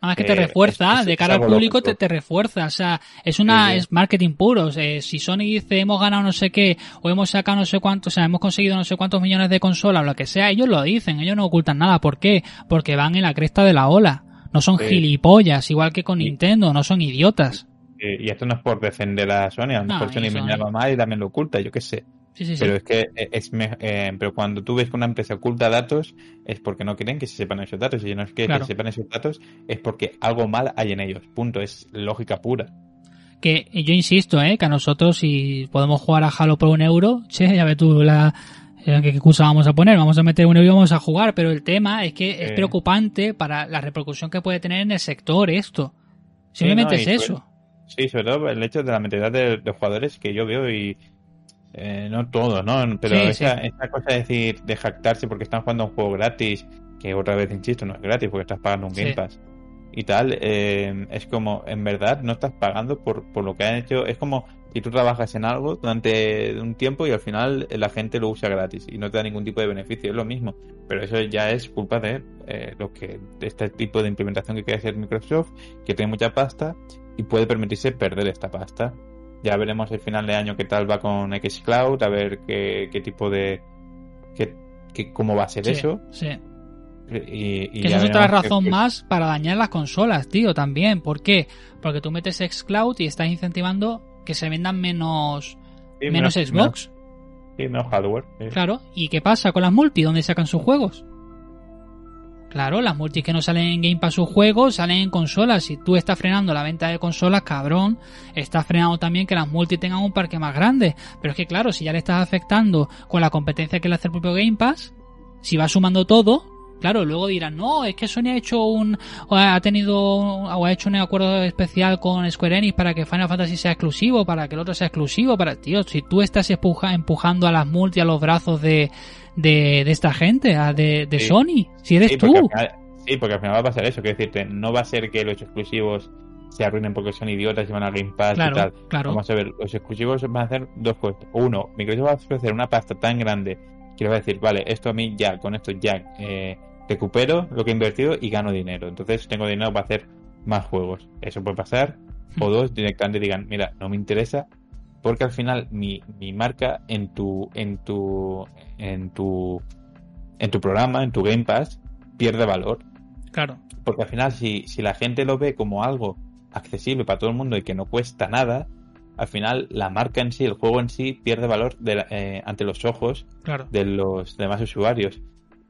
Además que te Eh, refuerza, es- es- de es cara al público te, te refuerza, o sea, es una sí. es marketing puro, o sea, si Sony dice hemos ganado no sé qué, o hemos sacado no sé cuánto, o sea, hemos conseguido no sé cuántos millones de consolas, o lo que sea, ellos lo dicen, ellos no ocultan nada, ¿por qué? Porque van en la cresta de la ola, no son gilipollas, igual que con. Nintendo, no son idiotas. Eh, y esto no es por defender a Sony, a lo No, mejor Sony me Sony- llama mal y también lo oculta, yo qué sé. Sí, sí, sí. Pero es que eh, es eh, pero cuando tú ves que una empresa oculta datos es porque no quieren que se sepan esos datos y si no es que, que se sepan esos datos es porque algo mal hay en ellos. Punto, es lógica pura. Que yo insisto, ¿eh? que a nosotros si podemos jugar a Halo por un euro, che, ya ves tú la... ¿Qué excusa vamos a poner? Vamos a meter un euro y vamos a jugar, pero el tema es que es Eh. preocupante para la repercusión que puede tener en el sector esto. Simplemente Sí, no, es eso. Sí, sobre todo el hecho de la mentalidad de, de jugadores que yo veo y eh, no todos, ¿no? Pero Sí, esa, esa cosa de decir, de jactarse porque están jugando un juego gratis, que otra vez insisto, no es gratis porque estás pagando un Game. Pass y tal, eh, es como, en verdad, no estás pagando por, por lo que han hecho. Es como si tú trabajas en algo durante un tiempo y al final la gente lo usa gratis y no te da ningún tipo de beneficio, es lo mismo. Pero eso ya es culpa de eh, lo que este tipo de implementación que quiere hacer Microsoft, que tiene mucha pasta y puede permitirse perder esta pasta. Ya veremos el final de año qué tal va con Xcloud, a ver qué, qué tipo de... Qué, qué- cómo va a ser Sí, eso. sí. Y, y Que ya esa es otra razón más para dañar las consolas, tío, también. ¿Por qué? Porque tú metes Xcloud y estás incentivando que se vendan menos, sí, menos Xbox. Sí, menos hardware. Claro, ¿y qué pasa con las multi? ¿Dónde sacan sus juegos? Claro, las multis que no salen en Game Pass sus juegos salen en consolas. Si tú estás frenando la venta de consolas, cabrón, estás frenando también que las multis tengan un parque más grande. Pero es que claro, si ya le estás afectando con la competencia que le hace el propio Game Pass, si va sumando todo, Claro, luego dirán, no, es que Sony ha hecho un, o ha tenido, o ha hecho un acuerdo especial con Square Enix para que Final Fantasy sea exclusivo, para que el otro sea exclusivo, para, tío, si tú estás empujando a las multi a los brazos de, de, esta gente, de, de Sony, si eres tú. sí, porque al final va a pasar eso, que decirte, no va a ser que los exclusivos se arruinen porque son idiotas y van a Game Pass y tal. Claro. Vamos a ver, los exclusivos van a hacer dos cosas. Uno, Microsoft va a ofrecer una pasta tan grande quiero decir, vale, esto a mí ya, con esto ya, eh, recupero lo que he invertido y gano dinero. Entonces tengo dinero para hacer más juegos. Eso puede pasar. O dos, directamente digan, mira, no me interesa porque al final mi, mi marca en tu, en tu, en tu, en tu programa, en tu Game Pass, pierde valor. Claro. Porque al final si, si la gente lo ve como algo accesible para todo el mundo y que no cuesta nada, al final la marca en sí, el juego en sí, pierde valor eh, ante los ojos de los demás usuarios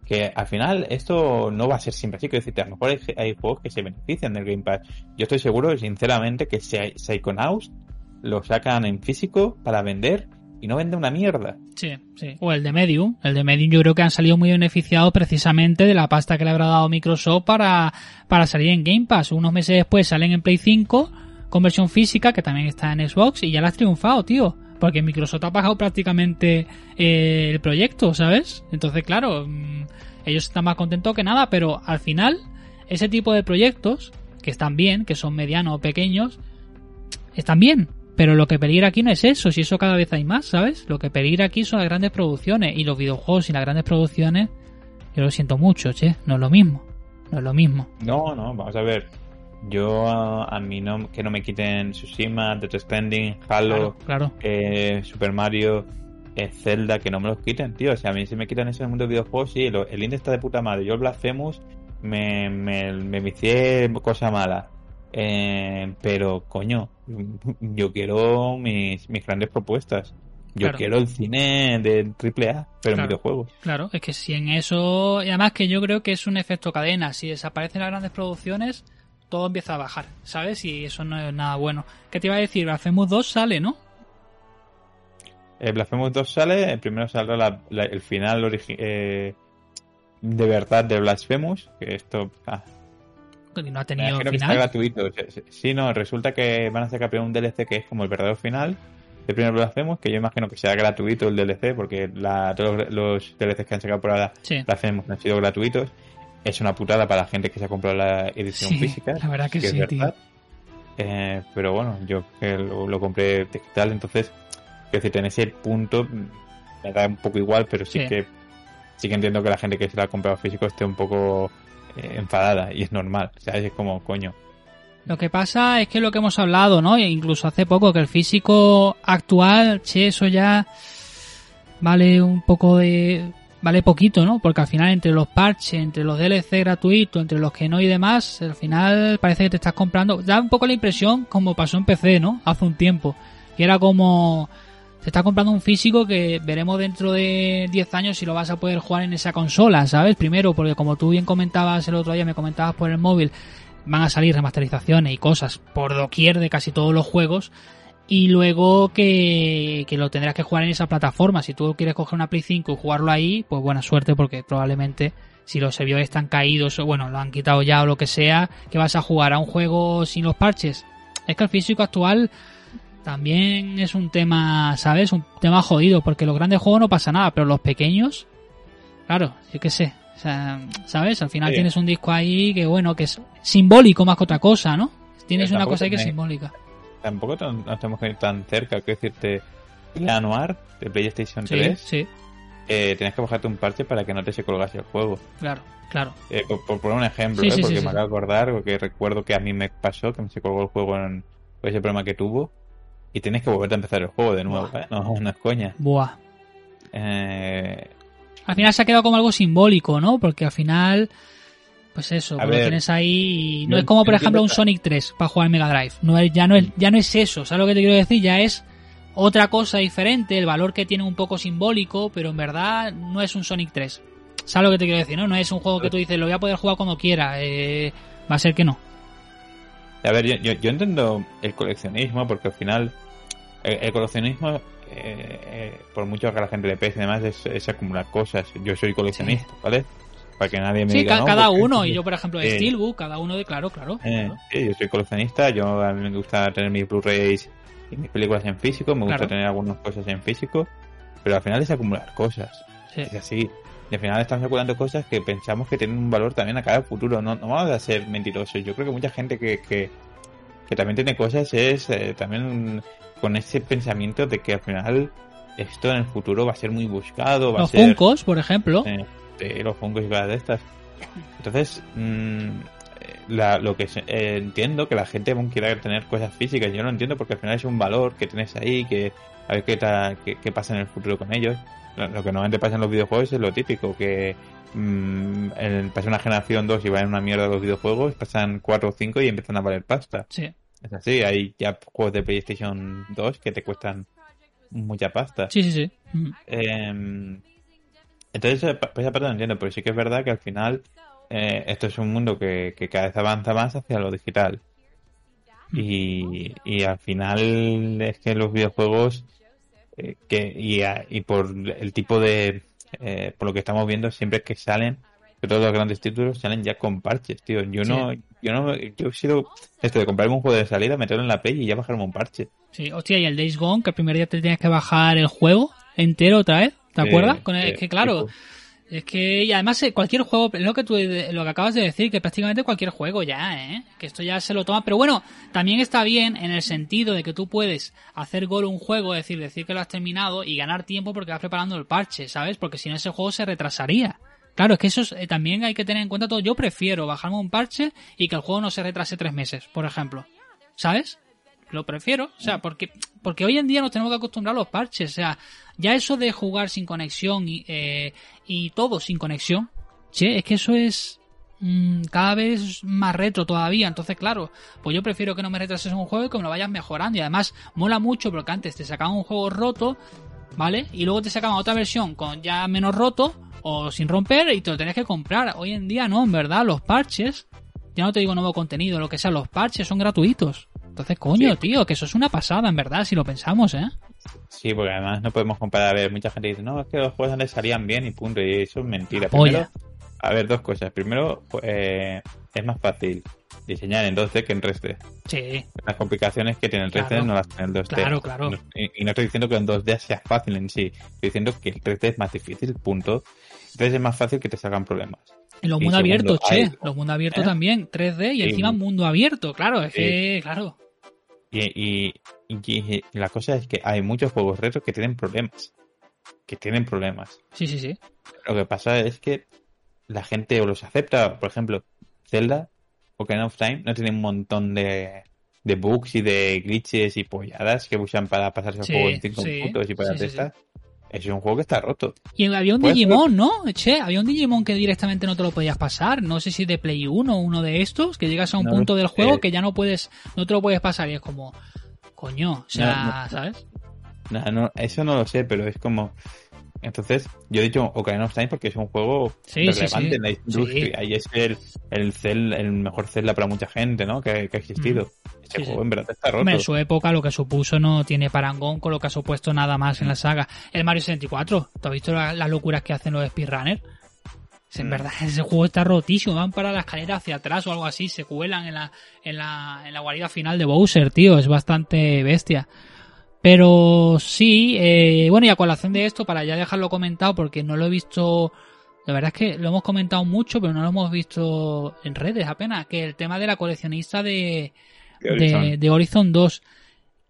que al final esto no va a ser siempre así. que decirte, a lo mejor hay, juegos que se benefician del Game Pass. Yo estoy seguro, sinceramente, que Psychonauts lo sacan en físico para vender y no vende una mierda. Sí, sí. O el de Medium. El de Medium yo creo que han salido muy beneficiados precisamente de la pasta que le habrá dado Microsoft para, para salir en Game Pass. Unos meses después salen en Play 5 con versión física que también está en Xbox y ya la has triunfado, tío. Porque Microsoft ha pagado prácticamente eh, el proyecto, ¿sabes? Entonces, claro, mm, ellos están más contentos que nada, pero al final, ese tipo de proyectos, que están bien, que son medianos o pequeños, están bien. Pero lo que peligra aquí no es eso, si eso cada vez hay más, ¿sabes? Lo que peligra aquí son las grandes producciones y los videojuegos y las grandes producciones, yo lo siento mucho, che, no es lo mismo. No es lo mismo. No, no, vamos a ver. Yo a, mí no, que no me quiten Tsushima, Death Stranding, Halo, claro, Eh, Super Mario, eh, Zelda, que no me los quiten, tío. O sea, a mí si me quitan eso en el mundo de videojuegos, sí, el indie está de puta madre. Yo el Blasphemous me, me, me vicié cosa mala. Eh, pero, coño, yo quiero mis, mis grandes propuestas. Yo quiero el cine de AAA, pero en videojuegos. Claro, es que si en eso. Y además que yo creo que es un efecto cadena. Si desaparecen las grandes producciones, todo empieza a bajar, ¿sabes? Y eso no es nada bueno. ¿Qué te iba a decir? Blasphemous 2 sale, ¿no? El Blasphemous 2 sale, primero saldrá el final eh, de verdad de Blasphemous, que esto... Ah, no ha tenido final. Que está gratuito. Sí, no, resulta que van a sacar un DLC que es como el verdadero final de primero Blasphemous, que yo imagino que sea gratuito el DLC, porque la, todos los DLCs que han sacado por ahora sí. Blasphemous han sido gratuitos es una putada para la gente que se ha comprado la edición física. La verdad que, sí, tío. Eh, pero bueno, yo que lo, compré digital, entonces, que decir, en ese punto me da un poco igual, pero sí, que sí que entiendo que la gente que se la ha comprado físico esté un poco eh, enfadada y es normal, o sea, es como coño. Lo que pasa es que lo que hemos hablado, ¿no? E incluso hace poco que el físico actual, che, eso ya vale un poco de vale poquito, ¿no? Porque al final entre los parches, entre los DLC gratuitos, entre los que no y demás, al final parece que te estás comprando. Da un poco la impresión como pasó en PC, ¿no? Hace un tiempo. Que era como... Te estás comprando un físico que veremos dentro de 10 años si lo vas a poder jugar en esa consola, ¿sabes? Primero, porque como tú bien comentabas el otro día, me comentabas por el móvil, van a salir remasterizaciones y cosas por doquier de casi todos los juegos y luego que, lo tendrás que jugar en esa plataforma. Si tú quieres coger una Play 5 y jugarlo ahí, pues buena suerte porque probablemente si los servidores están caídos o bueno, lo han quitado ya o lo que sea, que vas a jugar a un juego sin los parches. Es que el físico actual también es un tema, ¿sabes? Un tema jodido porque los grandes juegos no pasa nada, pero los pequeños, claro, yo qué sé. O sea, ¿sabes? Al final tienes un disco ahí que bueno, que es simbólico más que otra cosa, ¿no? Tienes una cosa ahí que es simbólica tampoco nos tenemos que ir tan cerca. Quiero decirte, el anuar de PlayStation 3, sí. Eh, tienes que bajarte un parche para que no te se colgase el juego. Claro, claro. Eh, por, poner un ejemplo, eh, porque me acabo de acordar, porque recuerdo que a mí me pasó, que me se colgó el juego en ese problema que tuvo, y tienes que volver a empezar el juego de nuevo, no, no es coña. Buah. Al final se ha quedado como algo simbólico, ¿no? Porque al final pues eso, lo tienes ahí. no, es como, por ejemplo, un Sonic 3 para jugar Mega Drive. No es, ya, no es, ya no es eso, ¿sabes lo que te quiero decir? Ya es otra cosa diferente, el valor que tiene un poco simbólico, pero en verdad no es un Sonic 3. ¿Sabes lo que te quiero decir? No, no es un juego que tú dices, lo voy a poder jugar cuando quiera. Eh, va a ser que no. A ver, yo, yo, yo entiendo el coleccionismo, porque al final el, el coleccionismo, eh, eh, por mucho que a la gente le pese y demás, es, es acumular cosas. Yo soy coleccionista, ¿vale? Para que nadie me Sí, diga, ca- "No, cada porque- uno, y yo por ejemplo de Eh, Steelbook, cada uno de claro, claro. Eh, claro. sí, yo soy coleccionista, yo a mí me gusta tener mis Blu-rays y mis películas en físico, me gusta Claro. tener algunas cosas en físico, pero al final es acumular cosas. Sí. Es así. Y al final estamos acumulando cosas que pensamos que tienen un valor también a cada futuro. No, no vamos a ser mentirosos. Yo creo que mucha gente que, que, que también tiene cosas es eh, también con ese pensamiento de que al final esto en el futuro va a ser muy buscado, va Los a ser... Funkos, por ejemplo. Eh, los hongos y cosas de estas. Entonces, mm, eh, la- lo que eh, entiendo que la gente aún quiera tener cosas físicas. Yo no entiendo porque al final es un valor que tienes ahí, que a ver qué, ta- qué, qué pasa en el futuro con ellos. Lo, lo que normalmente pasa en los videojuegos es lo típico, que mm, en- pasa una generación 2 y van una mierda los videojuegos, pasan 4 o 5 y empiezan a valer pasta. Sí, Es así, hay ya juegos de PlayStation 2 que te cuestan mucha pasta. sí, sí. sí. Mm. Eh, entonces, esa pa- esa parte no entiendo, pero sí que es verdad que al final eh, esto es un mundo que, que cada vez avanza más hacia lo digital. Y, y al final es que los videojuegos, eh, que y, a- y por el tipo de. eh, por lo que estamos viendo, siempre que salen, que todos los grandes títulos salen ya con parches, tío. Yo no, yo no, yo he sido esto de comprarme un juego de salida, meterlo en la Play y ya bajarme un parche. Sí, hostia, y el Days Gone, que el primer día te tenías que bajar el juego entero otra vez, ¿te acuerdas? Con el, es que claro, tipo. es que, y además eh, cualquier juego, lo que tú, lo que acabas de decir, que prácticamente cualquier juego ya, ¿eh? Que esto ya se lo toma, pero bueno, también está bien en el sentido de que tú puedes hacer gol un juego, es decir, decir que lo has terminado y ganar tiempo porque vas preparando el parche, ¿sabes? Porque si no ese juego se retrasaría. Claro, es que eso es- eh, también hay que tener en cuenta todo. Yo prefiero bajarme un parche y que el juego no se retrase tres meses, por ejemplo. ¿Sabes? Lo prefiero, o sea, porque, porque hoy en día nos tenemos que acostumbrar a los parches, o sea, ya eso de jugar sin conexión y, eh, y todo sin conexión, che, es que eso es mm, cada vez más retro todavía, entonces claro, pues yo prefiero que no me retrases un juego y que me lo vayas mejorando y además mola mucho porque antes te sacaban un juego roto, ¿vale? Y luego te sacaban otra versión con ya menos roto o sin romper y te lo tenías que comprar, hoy en día no, en verdad, los parches, ya no te digo nuevo contenido, lo que sea, los parches son gratuitos. Entonces, coño, Sí. tío, que eso es una pasada, en verdad, si lo pensamos, ¿eh? Sí, porque además no podemos comparar. A ver, mucha gente dice, no, es que los juegos antes salían bien y punto. Y eso es mentira. Primero, a ver, dos cosas. Primero, eh, es más fácil diseñar en 2D que en 3D. Sí, Las complicaciones que tiene el 3D Claro. no las tiene el 2D. Claro, claro. Y, y no estoy diciendo que en 2D sea fácil en sí. Estoy diciendo que el 3D es más difícil, punto. Entonces es más fácil que te salgan problemas. en los mundos abiertos, che, los mundos abiertos ¿Eh? también, 3D y Sí. encima mundo abierto, claro, es Sí. que, claro. Y, y, y- la cosa es que hay muchos juegos retro que tienen problemas. Que tienen problemas. Sí, sí, sí. Lo que pasa es que la gente o los acepta, por ejemplo, Zelda o Ocarina of Time no tiene un montón de, de bugs y de glitches y polladas que usan para pasarse el Sí, juego en 5 sí, minutos y para sí, estas. Es un juego que está roto. Y había un Digimon, ¿no? Che, había un Digimon que directamente no te lo podías pasar. No sé si de Play 1 o uno de estos, que llegas a un No, punto del juego eh. que ya no puedes, no te lo puedes pasar. Y es como, coño, o sea, No, no. ¿sabes? No, no, eso no lo sé, pero es como... Entonces, yo he dicho Ocarina of Time porque es un juego Sí, relevante sí. en la industria y es el, el, Zel- el mejor Zelda para mucha gente, ¿no? Que, que ha existido. Juego en verdad está roto. Hombre, en su época lo que supuso no tiene parangón con lo que ha supuesto nada más en la saga. El Mario 64, ¿tú has visto la- las locuras que hacen los speedrunners? En Mm. verdad, ese juego está rotísimo. Van para la escalera hacia atrás o algo así. Se cuelan en la, en la, en la guarida final de Bowser, tío. Es bastante bestia. Pero sí, eh, bueno, y a colación de esto, para ya dejarlo comentado, porque no lo he visto. La verdad es que lo hemos comentado mucho, pero no lo hemos visto en redes apenas. Que el tema de la coleccionista de, De Horizon. de, de Horizon 2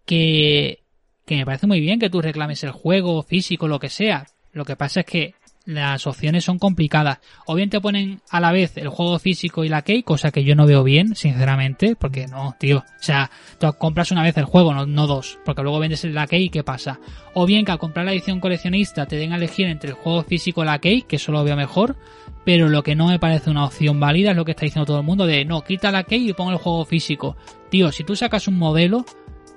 que, que me parece muy bien que tú reclames el juego físico, lo que sea. Lo que pasa es que las opciones son complicadas. O bien te ponen a la vez el juego físico y la key, cosa que yo no veo bien, sinceramente, porque no, tío. O sea, tú compras una vez el juego, no, dos, porque luego vendes la key y ¿qué pasa? O bien que al comprar la edición coleccionista te den a elegir entre el juego físico y la key, que eso lo veo mejor, pero lo que no me parece una opción válida es lo que está diciendo todo el mundo de no, quita la key y pon el juego físico. Tío, si tú sacas un modelo,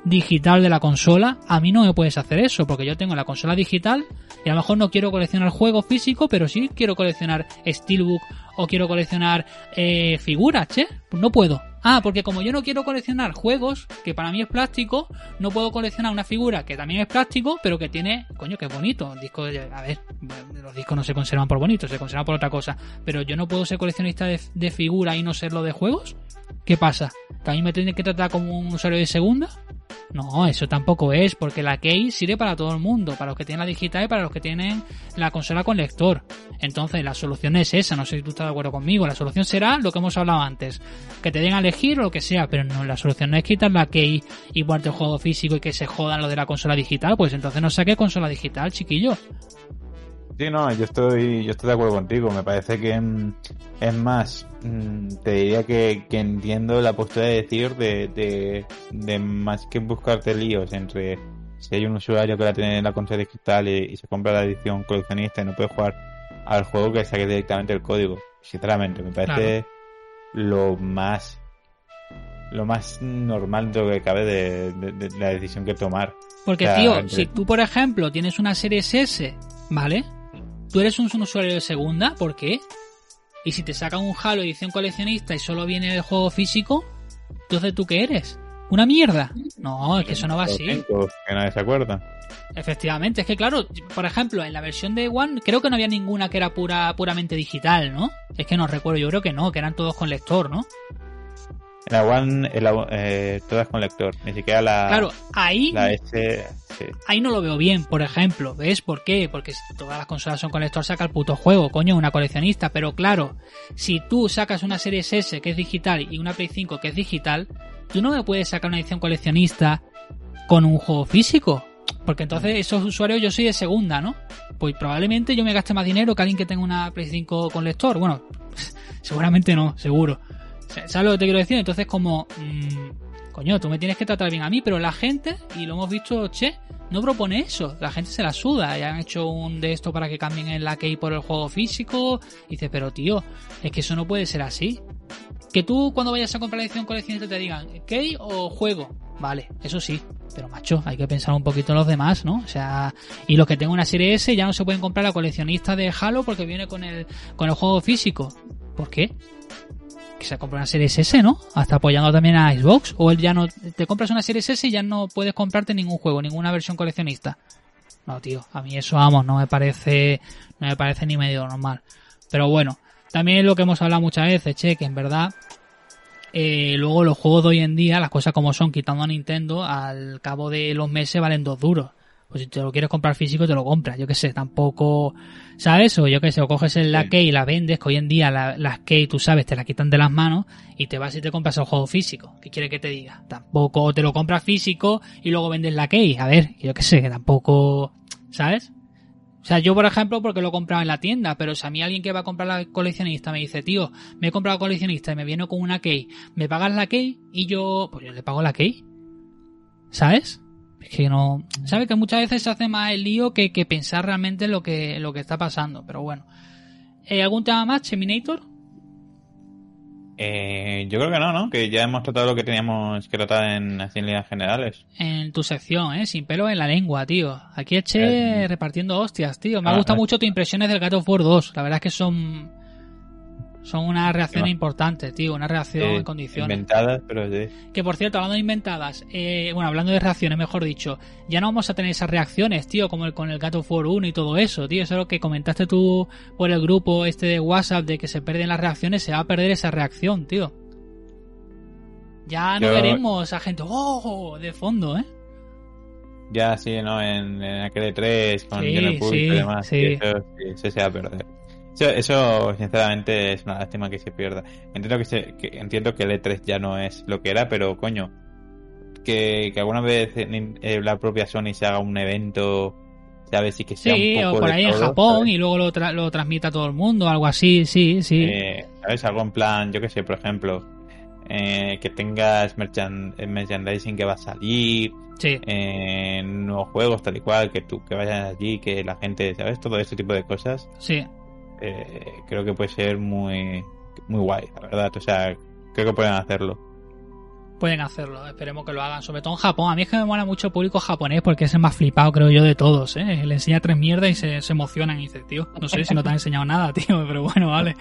digital de la consola, a mí no me puedes hacer eso, porque yo tengo la consola digital y a lo mejor no quiero coleccionar juego físico, pero sí quiero coleccionar Steelbook o quiero coleccionar eh, figuras, che. Pues no puedo. Ah, porque como yo no quiero coleccionar juegos, que para mí es plástico, no puedo coleccionar una figura que también es plástico, pero que tiene, coño, que es bonito. Disco a ver, los discos no se conservan por bonito, se conservan por otra cosa. Pero yo no puedo ser coleccionista de, de figuras y no serlo de juegos. ¿Qué pasa? ¿Que a mí me tienen que tratar como un usuario de segunda? No, eso tampoco es, porque la key sirve para todo el mundo, para los que tienen la digital y para los que tienen la consola con lector. Entonces, la solución es esa, no sé si tú estás de acuerdo conmigo. La solución será lo que hemos hablado antes, que te den a elegir o lo que sea, pero no, la solución no es quitar la key y ponerte el juego físico y que se jodan lo de la consola digital, pues entonces no saque consola digital, chiquillo. Sí, no, yo estoy, yo estoy de acuerdo contigo. Me parece que mm, es más, mm, te diría que, que entiendo la postura de decir de, de, de, más que buscarte líos entre si hay un usuario que la tiene en la consola digital y, y, se compra la edición coleccionista y no puede jugar al juego que saque directamente el código. Sinceramente, me parece claro. lo más lo más normal de lo que cabe de, de, de la decisión que tomar. Porque, o sea, tío, entre... si tú, por ejemplo, tienes una serie S, ¿vale? Tú eres un, un, usuario de segunda, ¿por qué? Y si te sacan un Halo edición coleccionista y solo viene el juego físico, entonces tú qué eres? ¿Una mierda? No, es que eso no va así. Que nadie se acuerda. Efectivamente, es que claro, por ejemplo, en la versión de One creo que no había ninguna que era pura puramente digital, ¿no? Es que no recuerdo, yo creo que no, que eran todos con lector, ¿no? En la One, en la, eh, todas con lector, ni siquiera la. Claro, ahí. La S, Ahí no lo veo bien, por ejemplo. ¿Ves por qué? Porque si todas las consolas son con lector, saca el puto juego, coño, una coleccionista. Pero claro, si tú sacas una serie S que es digital y una Play 5 que es digital, tú no me puedes sacar una edición coleccionista con un juego físico. Porque entonces esos usuarios yo soy de segunda, ¿no? Pues probablemente yo me gaste más dinero que alguien que tenga una Play 5 con lector. Bueno, seguramente no, seguro. ¿Sabes lo que te quiero decir? Entonces, como, mmm, coño, tú me tienes que tratar bien a mí, pero la gente, y lo hemos visto, che, no propone eso. La gente se la suda. Y han hecho un de esto para que cambien el la key por el juego físico. Dices, pero tío, es que eso no puede ser así. Que tú cuando vayas a comprar la edición coleccionista te digan, key o juego. Vale, eso sí. Pero macho, hay que pensar un poquito en los demás, ¿no? O sea, y los que tengan una serie S ya no se pueden comprar la coleccionista de Halo porque viene con el, con el juego físico. ¿Por qué? Se compra una Series S, ¿no? Hasta apoyando también a Xbox. O él ya no. Te compras una Series S y ya no puedes comprarte ningún juego, ninguna versión coleccionista. No, tío, a mí eso, vamos, no me parece. No me parece ni medio normal. Pero bueno, también lo que hemos hablado muchas veces, che, que en verdad. Eh, luego los juegos de hoy en día, las cosas como son, quitando a Nintendo, al cabo de los meses valen dos duros. Pues si te lo quieres comprar físico, te lo compras. Yo qué sé, tampoco, ¿sabes? O yo qué sé, o coges el, la key y la vendes, que hoy en día la, las key, tú sabes, te la quitan de las manos y te vas y te compras el juego físico. ¿Qué quiere que te diga? Tampoco te lo compras físico y luego vendes la key. A ver, yo qué sé, que tampoco, ¿sabes? O sea, yo por ejemplo, porque lo he comprado en la tienda, pero si a mí alguien que va a comprar la coleccionista me dice, tío, me he comprado coleccionista y me viene con una key, ¿me pagas la key? Y yo, pues yo le pago la key. ¿Sabes? Es que no. Sabe que muchas veces se hace más el lío que, que pensar realmente lo que, lo que está pasando. Pero bueno. Eh, ¿Algún tema más, Cheminator? Eh, yo creo que no, ¿no? Que ya hemos tratado lo que teníamos que tratar en, en líneas generales. En tu sección, ¿eh? Sin pelo en la lengua, tío. Aquí eché eh, repartiendo hostias, tío. Me ha gustado mucho tus impresiones del God of War 2. La verdad es que son son una reacción importante, tío, una reacción sí, en condiciones. Inventadas, pero sí. Que por cierto, hablando de inventadas, eh, bueno, hablando de reacciones, mejor dicho, ya no vamos a tener esas reacciones, tío, como el, con el Gato for 1 y todo eso, tío. Eso es lo que comentaste tú por el grupo este de WhatsApp de que se pierden las reacciones, se va a perder esa reacción, tío. Ya no Yo... veremos a gente, oh, de fondo, ¿eh? Ya, sí, ¿no? En, en aquel E3 con sí, sí, y demás. sí. y Eso, sí, se va a perder. Eso, eso, sinceramente, es una lástima que se pierda. Entiendo que, se, que, entiendo que el E3 ya no es lo que era, pero coño, que, que alguna vez eh, la propia Sony se haga un evento, ¿sabes? Y que sea sí, un poco o por ahí en Japón ¿sabes? y luego lo, tra lo transmita a todo el mundo, algo así, sí, sí. Eh, ¿Sabes? Algo en plan, yo que sé, por ejemplo, eh, que tengas merchan merchandising que va a salir, sí. eh, nuevos juegos, tal y cual, que tú que vayan allí, que la gente, ¿sabes? Todo ese tipo de cosas. Sí. Eh, creo que puede ser muy, muy guay, la verdad. O sea, creo que pueden hacerlo. pueden hacerlo. Esperemos que lo hagan, sobre todo en Japón. A mí es que me mola mucho el público japonés porque es el más flipado, creo yo, de todos. ¿eh? Le enseña tres mierdas y se, se emocionan y tío, no sé si no te han enseñado nada, tío, pero bueno, vale.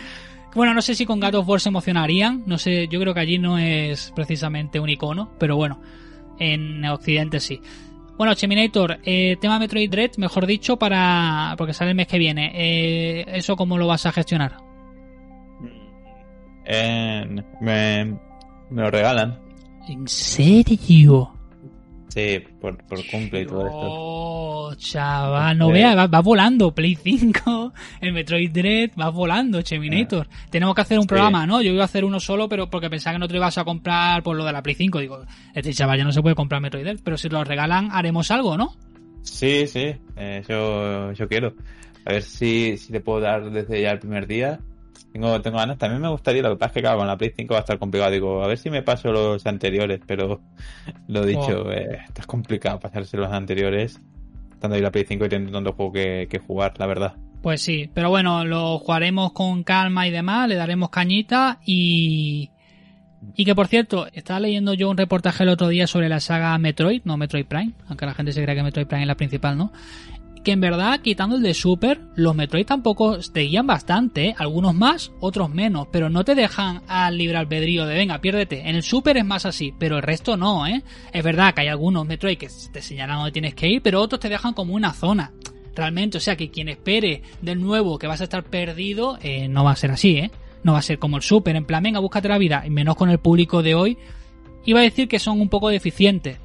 Bueno, no sé si con God of se emocionarían. No sé, yo creo que allí no es precisamente un icono, pero bueno, en Occidente sí. Bueno, Cheminator, eh, tema Metroid Dread, mejor dicho, para porque sale el mes que viene. Eh, ¿Eso cómo lo vas a gestionar? Eh, me, me lo regalan. ¿En serio? Sí, por, por cumple y todo esto. Oh, chaval, no veas, va, va volando Play 5, el Metroid Dread, va volando Cheminator. Tenemos que hacer un Sí. programa, ¿no? Yo iba a hacer uno solo, pero porque pensaba que no te lo ibas a comprar por lo de la Play 5. Digo, este chaval ya no se puede comprar Metroid Dread, pero si lo regalan haremos algo, ¿no? Sí, sí, eh, yo, yo quiero. A ver si, si te puedo dar desde ya el primer día. Tengo, tengo ganas. También me gustaría, lo que pasa es que claro, con la Play 5 va a estar complicado. Digo, a ver si me paso los anteriores, pero lo dicho, Oh. eh, está complicado pasarse los anteriores. Estando ahí la Play 5 y teniendo tanto juego que, que jugar, la verdad. Pues sí, pero bueno, lo jugaremos con calma y demás, le daremos cañita y... Y que por cierto, estaba leyendo yo un reportaje el otro día sobre la saga Metroid, no Metroid Prime, aunque la gente se crea que Metroid Prime es la principal, ¿no? Que en verdad, quitando el de Super, los Metroid tampoco te guían bastante, ¿eh? algunos más, otros menos, pero no te dejan al libre albedrío de venga, piérdete. En el Super es más así, pero el resto no, ¿eh? Es verdad que hay algunos Metroid que te señalan dónde tienes que ir, pero otros te dejan como una zona realmente. O sea que quien espere del nuevo que vas a estar perdido, eh, no va a ser así, ¿eh? No va a ser como el Super, en plan, venga, búscate la vida, y menos con el público de hoy. Iba a decir que son un poco deficientes.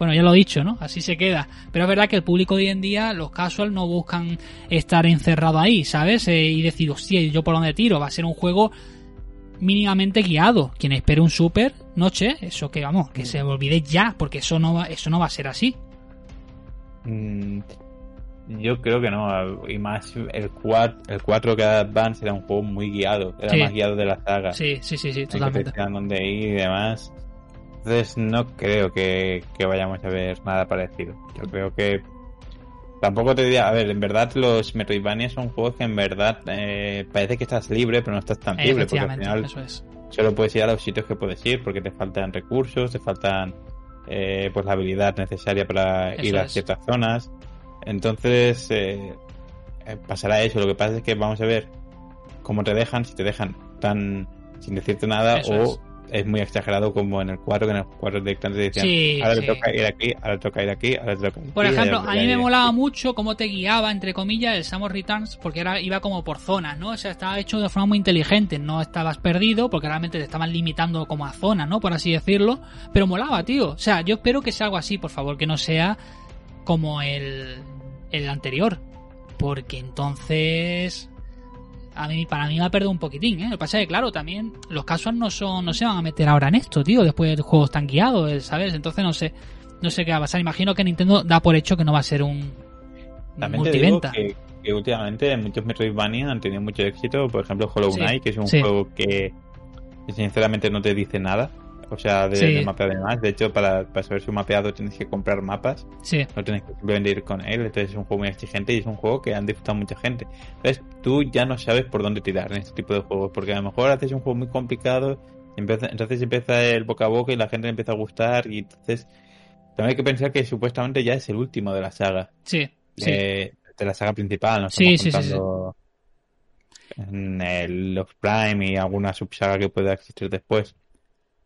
Bueno, ya lo he dicho, ¿no? Así se queda. Pero es verdad que el público de hoy en día, los casual, no buscan estar encerrado ahí, ¿sabes? Eh, y decir, hostia, ¿y ¿yo por dónde tiro? Va a ser un juego mínimamente guiado. Quien espere un super, noche, eso que vamos, que se olvide ya, porque eso no va, eso no va a ser así. Mm, yo creo que no. Y más el 4, el 4 que Advance era un juego muy guiado. Era Sí. más guiado de la saga. Sí, sí, sí, sí, en que te totalmente. decían dónde ir y demás. Entonces no creo que, que vayamos a ver nada parecido. Yo creo que tampoco te diría, a ver, en verdad los Metroidvania son juegos que en verdad eh, parece que estás libre, pero no estás tan libre, porque al final eso es. solo puedes ir a los sitios que puedes ir, porque te faltan recursos, te faltan eh, pues la habilidad necesaria para Eso ir a es. ciertas zonas. Entonces eh, eh, pasará eso. Lo que pasa es que vamos a ver cómo te dejan, si te dejan tan sin decirte nada Eso o es. Es. muy exagerado como en el 4, que en el 4 directamente decían, Sí, ahora sí. le toca ir aquí, ahora le toca ir aquí, ahora le toca ir Por aquí, ejemplo, ahora a mí me molaba aquí". mucho cómo te guiaba, entre comillas, el Samus Returns, porque era, iba como por zonas, ¿no? O sea, estaba hecho de forma muy inteligente, no estabas perdido, porque realmente te estaban limitando como a zonas, ¿no? Por así decirlo, pero molaba, tío. O sea, yo espero que sea algo así, por favor, que no sea como el, el anterior, porque entonces... A mí, para mí me ha perdido un poquitín, ¿eh? Lo que pasa es que, claro, también los casuals no son, no se van a meter ahora en esto, tío, después de juegos tan guiados, eh, ¿sabes? Entonces no sé, no sé qué va a pasar. Imagino que Nintendo da por hecho que no va a ser un También te digo multiventa. que, que últimamente muchos Metroidvania han tenido mucho éxito. Por ejemplo, Hollow Sí, Knight, que es un sí. juego que, que sinceramente no te dice nada. O sea, de, Sí. de mapeado y demás. De hecho, para, para saber su mapeado tienes que comprar mapas. Sí, No tienes que simplemente ir con él. Entonces es un juego muy exigente y es un juego que han disfrutado mucha gente. Entonces tú ya no sabes por dónde tirar en este tipo de juegos. Porque a lo mejor haces un juego muy complicado. empieza- entonces empieza el boca a boca y la gente le empieza a gustar. Y entonces también hay que pensar que supuestamente ya es el último de la saga sí, sí. de, de la saga principal, no Sí, estamos sí, sí, sí. contando en el Los Prime y alguna subsaga que pueda existir después.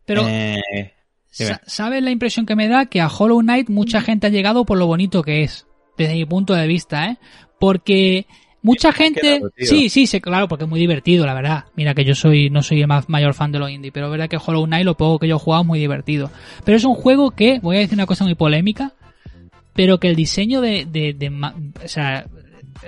Pero, Eh, sa- ¿sabes la impresión que me da? Que a Hollow Knight mucha gente ha llegado por lo bonito que es, desde mi punto de vista, ¿eh? Porque mucha gente... quedado. Sí, sí, sí, claro, porque es muy divertido, la verdad. Mira que yo soy no soy el más mayor fan de los indie, pero es verdad que Hollow Knight, lo poco que yo he jugado, es muy divertido. Pero es un juego que, voy a decir una cosa muy polémica, pero que el diseño de... de, de ma- o sea,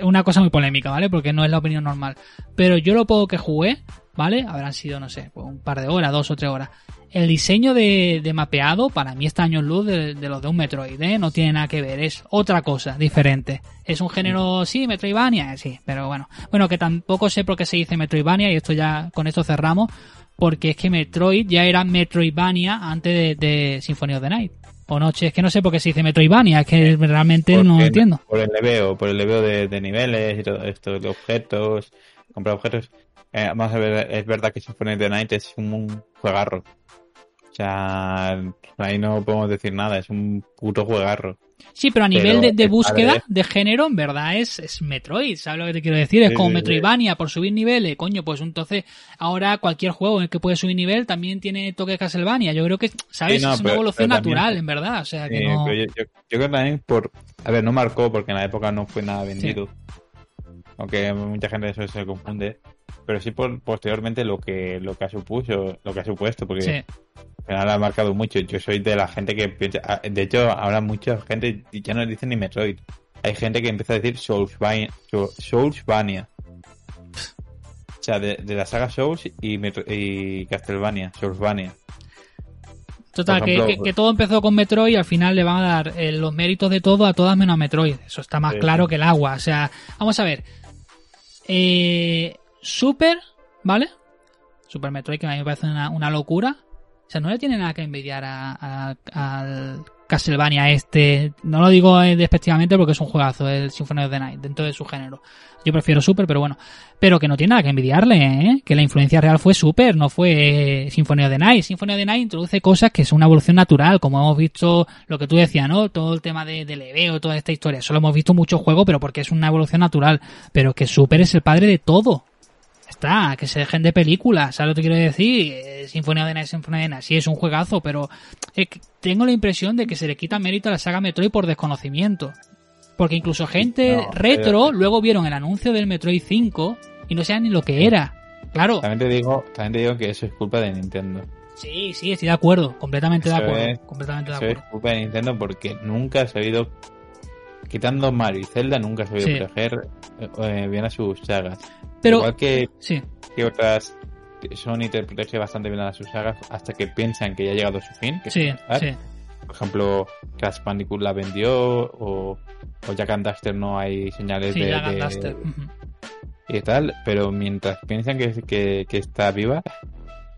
una cosa muy polémica, ¿vale? Porque no es la opinión normal. Pero yo lo poco que jugué, ¿vale? Habrán sido, no sé, pues un par de horas, dos o tres horas. El diseño de, de mapeado para mí está años luz de, de los de un Metroid, ¿eh? No tiene nada que ver, es otra cosa, diferente. Es un género, sí, Metroidvania, eh, sí, pero bueno. Bueno, que tampoco sé por qué se dice Metroidvania y esto ya, con esto cerramos, porque es que Metroid ya era Metroidvania antes de, de Symphony of the Night. O no, che, es que no sé por qué se dice Metroidvania, es que realmente no lo entiendo. Por el leveo, por el leveo de, de niveles y todo esto, de objetos, comprar objetos. Eh, vamos a ver, es verdad que Symphony of the Night es un, un juegarro. O sea, ahí no podemos decir nada, es un puto juegarro. Sí, pero a nivel Pero de, búsqueda padre- de género, en verdad es, es Metroid, ¿sabes lo que te quiero decir? Es como. Metroidvania por subir niveles, coño, pues entonces ahora cualquier juego en el que puedes subir nivel también tiene toque de Castlevania. Yo creo que, ¿sabes? Sí, no, es una pero- evolución pero también- natural, en verdad, o sea que Sí, no... yo, creo también por... A ver, no marcó porque en la época no fue nada vendido. Aunque mucha gente eso se confunde. Pero sí por posteriormente lo que lo que ha supuesto, lo que ha supuesto, porque final ha marcado mucho. Yo soy de la gente que piensa... ah, De hecho, ahora mucha gente ya no dice ni Metroid. Hay gente que empieza a decir Soulsvania. Soul- Soulsvania. O sea, de, de la saga Souls y, Metro- y Castlevania. Soulsvania. Total, que- que todo empezó con Metroid y al final le van a dar eh, los méritos de todo a todas menos a Metroid. Eso está más Sí, claro que el agua. O sea, vamos a ver. Eh, Super, ¿vale? Super Metroid, que a mí me parece una, una locura. O sea, no le tiene nada que envidiar a, a- al Castlevania este. No lo digo eh, despectivamente porque es un juegazo, el Symphony of the Night, dentro de su género. Yo prefiero Super, pero bueno. Pero que no tiene nada que envidiarle, ¿eh? Que la influencia real fue Super, no fue eh, Symphony of the Night. Symphony of the Night introduce cosas que son una evolución natural, como hemos visto lo que tú decías, ¿no? Todo el tema de, de leveo, toda esta historia. Eso lo hemos visto en muchos juegos, pero porque es una evolución natural. Pero que Super es el padre de todo. Está, que se dejen de películas, ¿sabes lo que quiero decir? Eh, Sinfonía de Night, Sinfonía de Night, sí es un juegazo, pero tengo la impresión de que se le quita mérito a la saga Metroid por desconocimiento. Porque incluso gente No, retro pero- luego vieron el anuncio del Metroid 5 y no sabían ni lo que era. Claro, También te digo, también te digo que eso es culpa de Nintendo. sí, sí, estoy de acuerdo, completamente de acuerdo, es- completamente de Eso es acuerdo. culpa de Nintendo porque nunca ha sabido, quitando Mario y Zelda, nunca ha sabido Sí. proteger eh, bien a sus sagas. Pero, Igual que, sí, que otras, Sony te protege bastante bien a sus sagas hasta que piensan que ya ha llegado a su fin. que sí, sí, Por ejemplo, Crash Bandicoot la vendió o, o Jack and Daxter no hay señales sí, de, Jack and de- y tal, pero mientras piensan que, que, que está viva,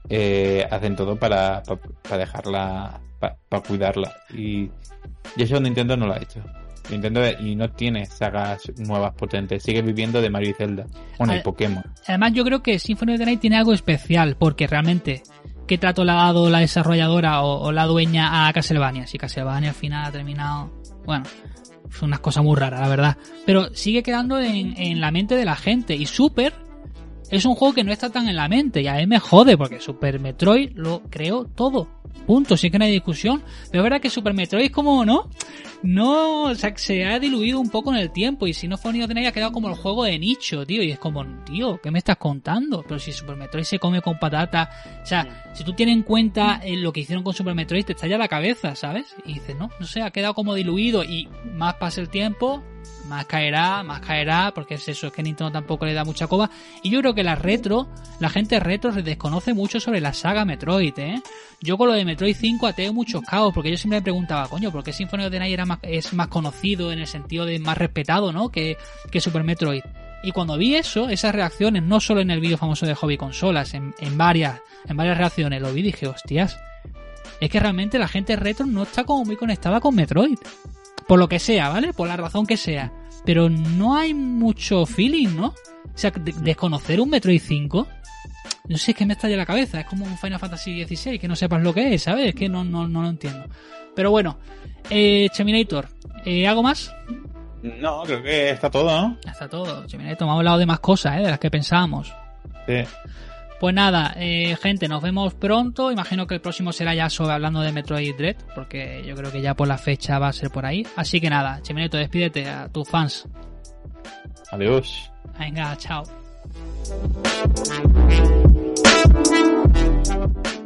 eh, hacen todo para, para, para dejarla, para, para cuidarla. Y, y eso Nintendo no lo ha hecho. Nintendo y no tiene sagas nuevas potentes, sigue viviendo de Mario y Zelda. Bueno, y Pokémon. Además, yo creo que Symphony of the Night tiene algo especial, porque realmente, ¿qué trato le ha dado la desarrolladora o, o la dueña a Castlevania? Si Castlevania al final ha terminado. Bueno, son unas cosas muy raras, la verdad. Pero sigue quedando en, en la mente de la gente. Y Super es un juego que no está tan en la mente. Y a mí me jode, porque Super Metroid lo creó todo. Punto, sí que no hay discusión. Pero es verdad que Super Metroid es como, ¿no? No, o sea, se ha diluido un poco en el tiempo. Y si no the Night ha quedado como el juego de nicho, tío. Y es como, tío, ¿qué me estás contando? Pero si Super Metroid se come con patata. O sea, si tú tienes en cuenta eh, lo que hicieron con Super Metroid, te estalla la cabeza, ¿sabes? Y dices, no, no sé, ha quedado como diluido. Y más pasa el tiempo, más caerá, más caerá, porque es eso, es que Nintendo tampoco le da mucha coba. Y yo creo que la retro, la gente retro se desconoce mucho sobre la saga Metroid, ¿eh? Yo con lo de Metroid 5 ateo muchos caos, porque yo siempre me preguntaba, coño, ¿por qué Symphony of the Night era más, es más conocido en el sentido de más respetado, ¿no? Que, que Super Metroid. Y cuando vi eso, esas reacciones, no solo en el vídeo famoso de Hobby Consolas, en, en varias, en varias reacciones, lo vi y dije, hostias, es que realmente la gente retro no está como muy conectada con Metroid. Por lo que sea, ¿vale? Por la razón que sea. Pero no hay mucho feeling, ¿no? O sea, de- desconocer un Metroid 5, no sé, es que me estalla la cabeza. Es como un Final Fantasy XVI, que no sepas lo que es, ¿sabes? Es que no, no, no lo entiendo. Pero bueno, eh, Cheminator, eh, ¿algo más? No, creo que está todo, ¿no? Está todo. Cheminator, hemos hablado de más cosas, ¿eh? De las que pensábamos. Sí. Pues nada, eh, gente, nos vemos pronto. Imagino que el próximo será ya sobre hablando de Metroid Dread, porque yo creo que ya por la fecha va a ser por ahí. Así que nada, Cheminator, despídete a tus fans. Adiós. Venga, chao. Thank you.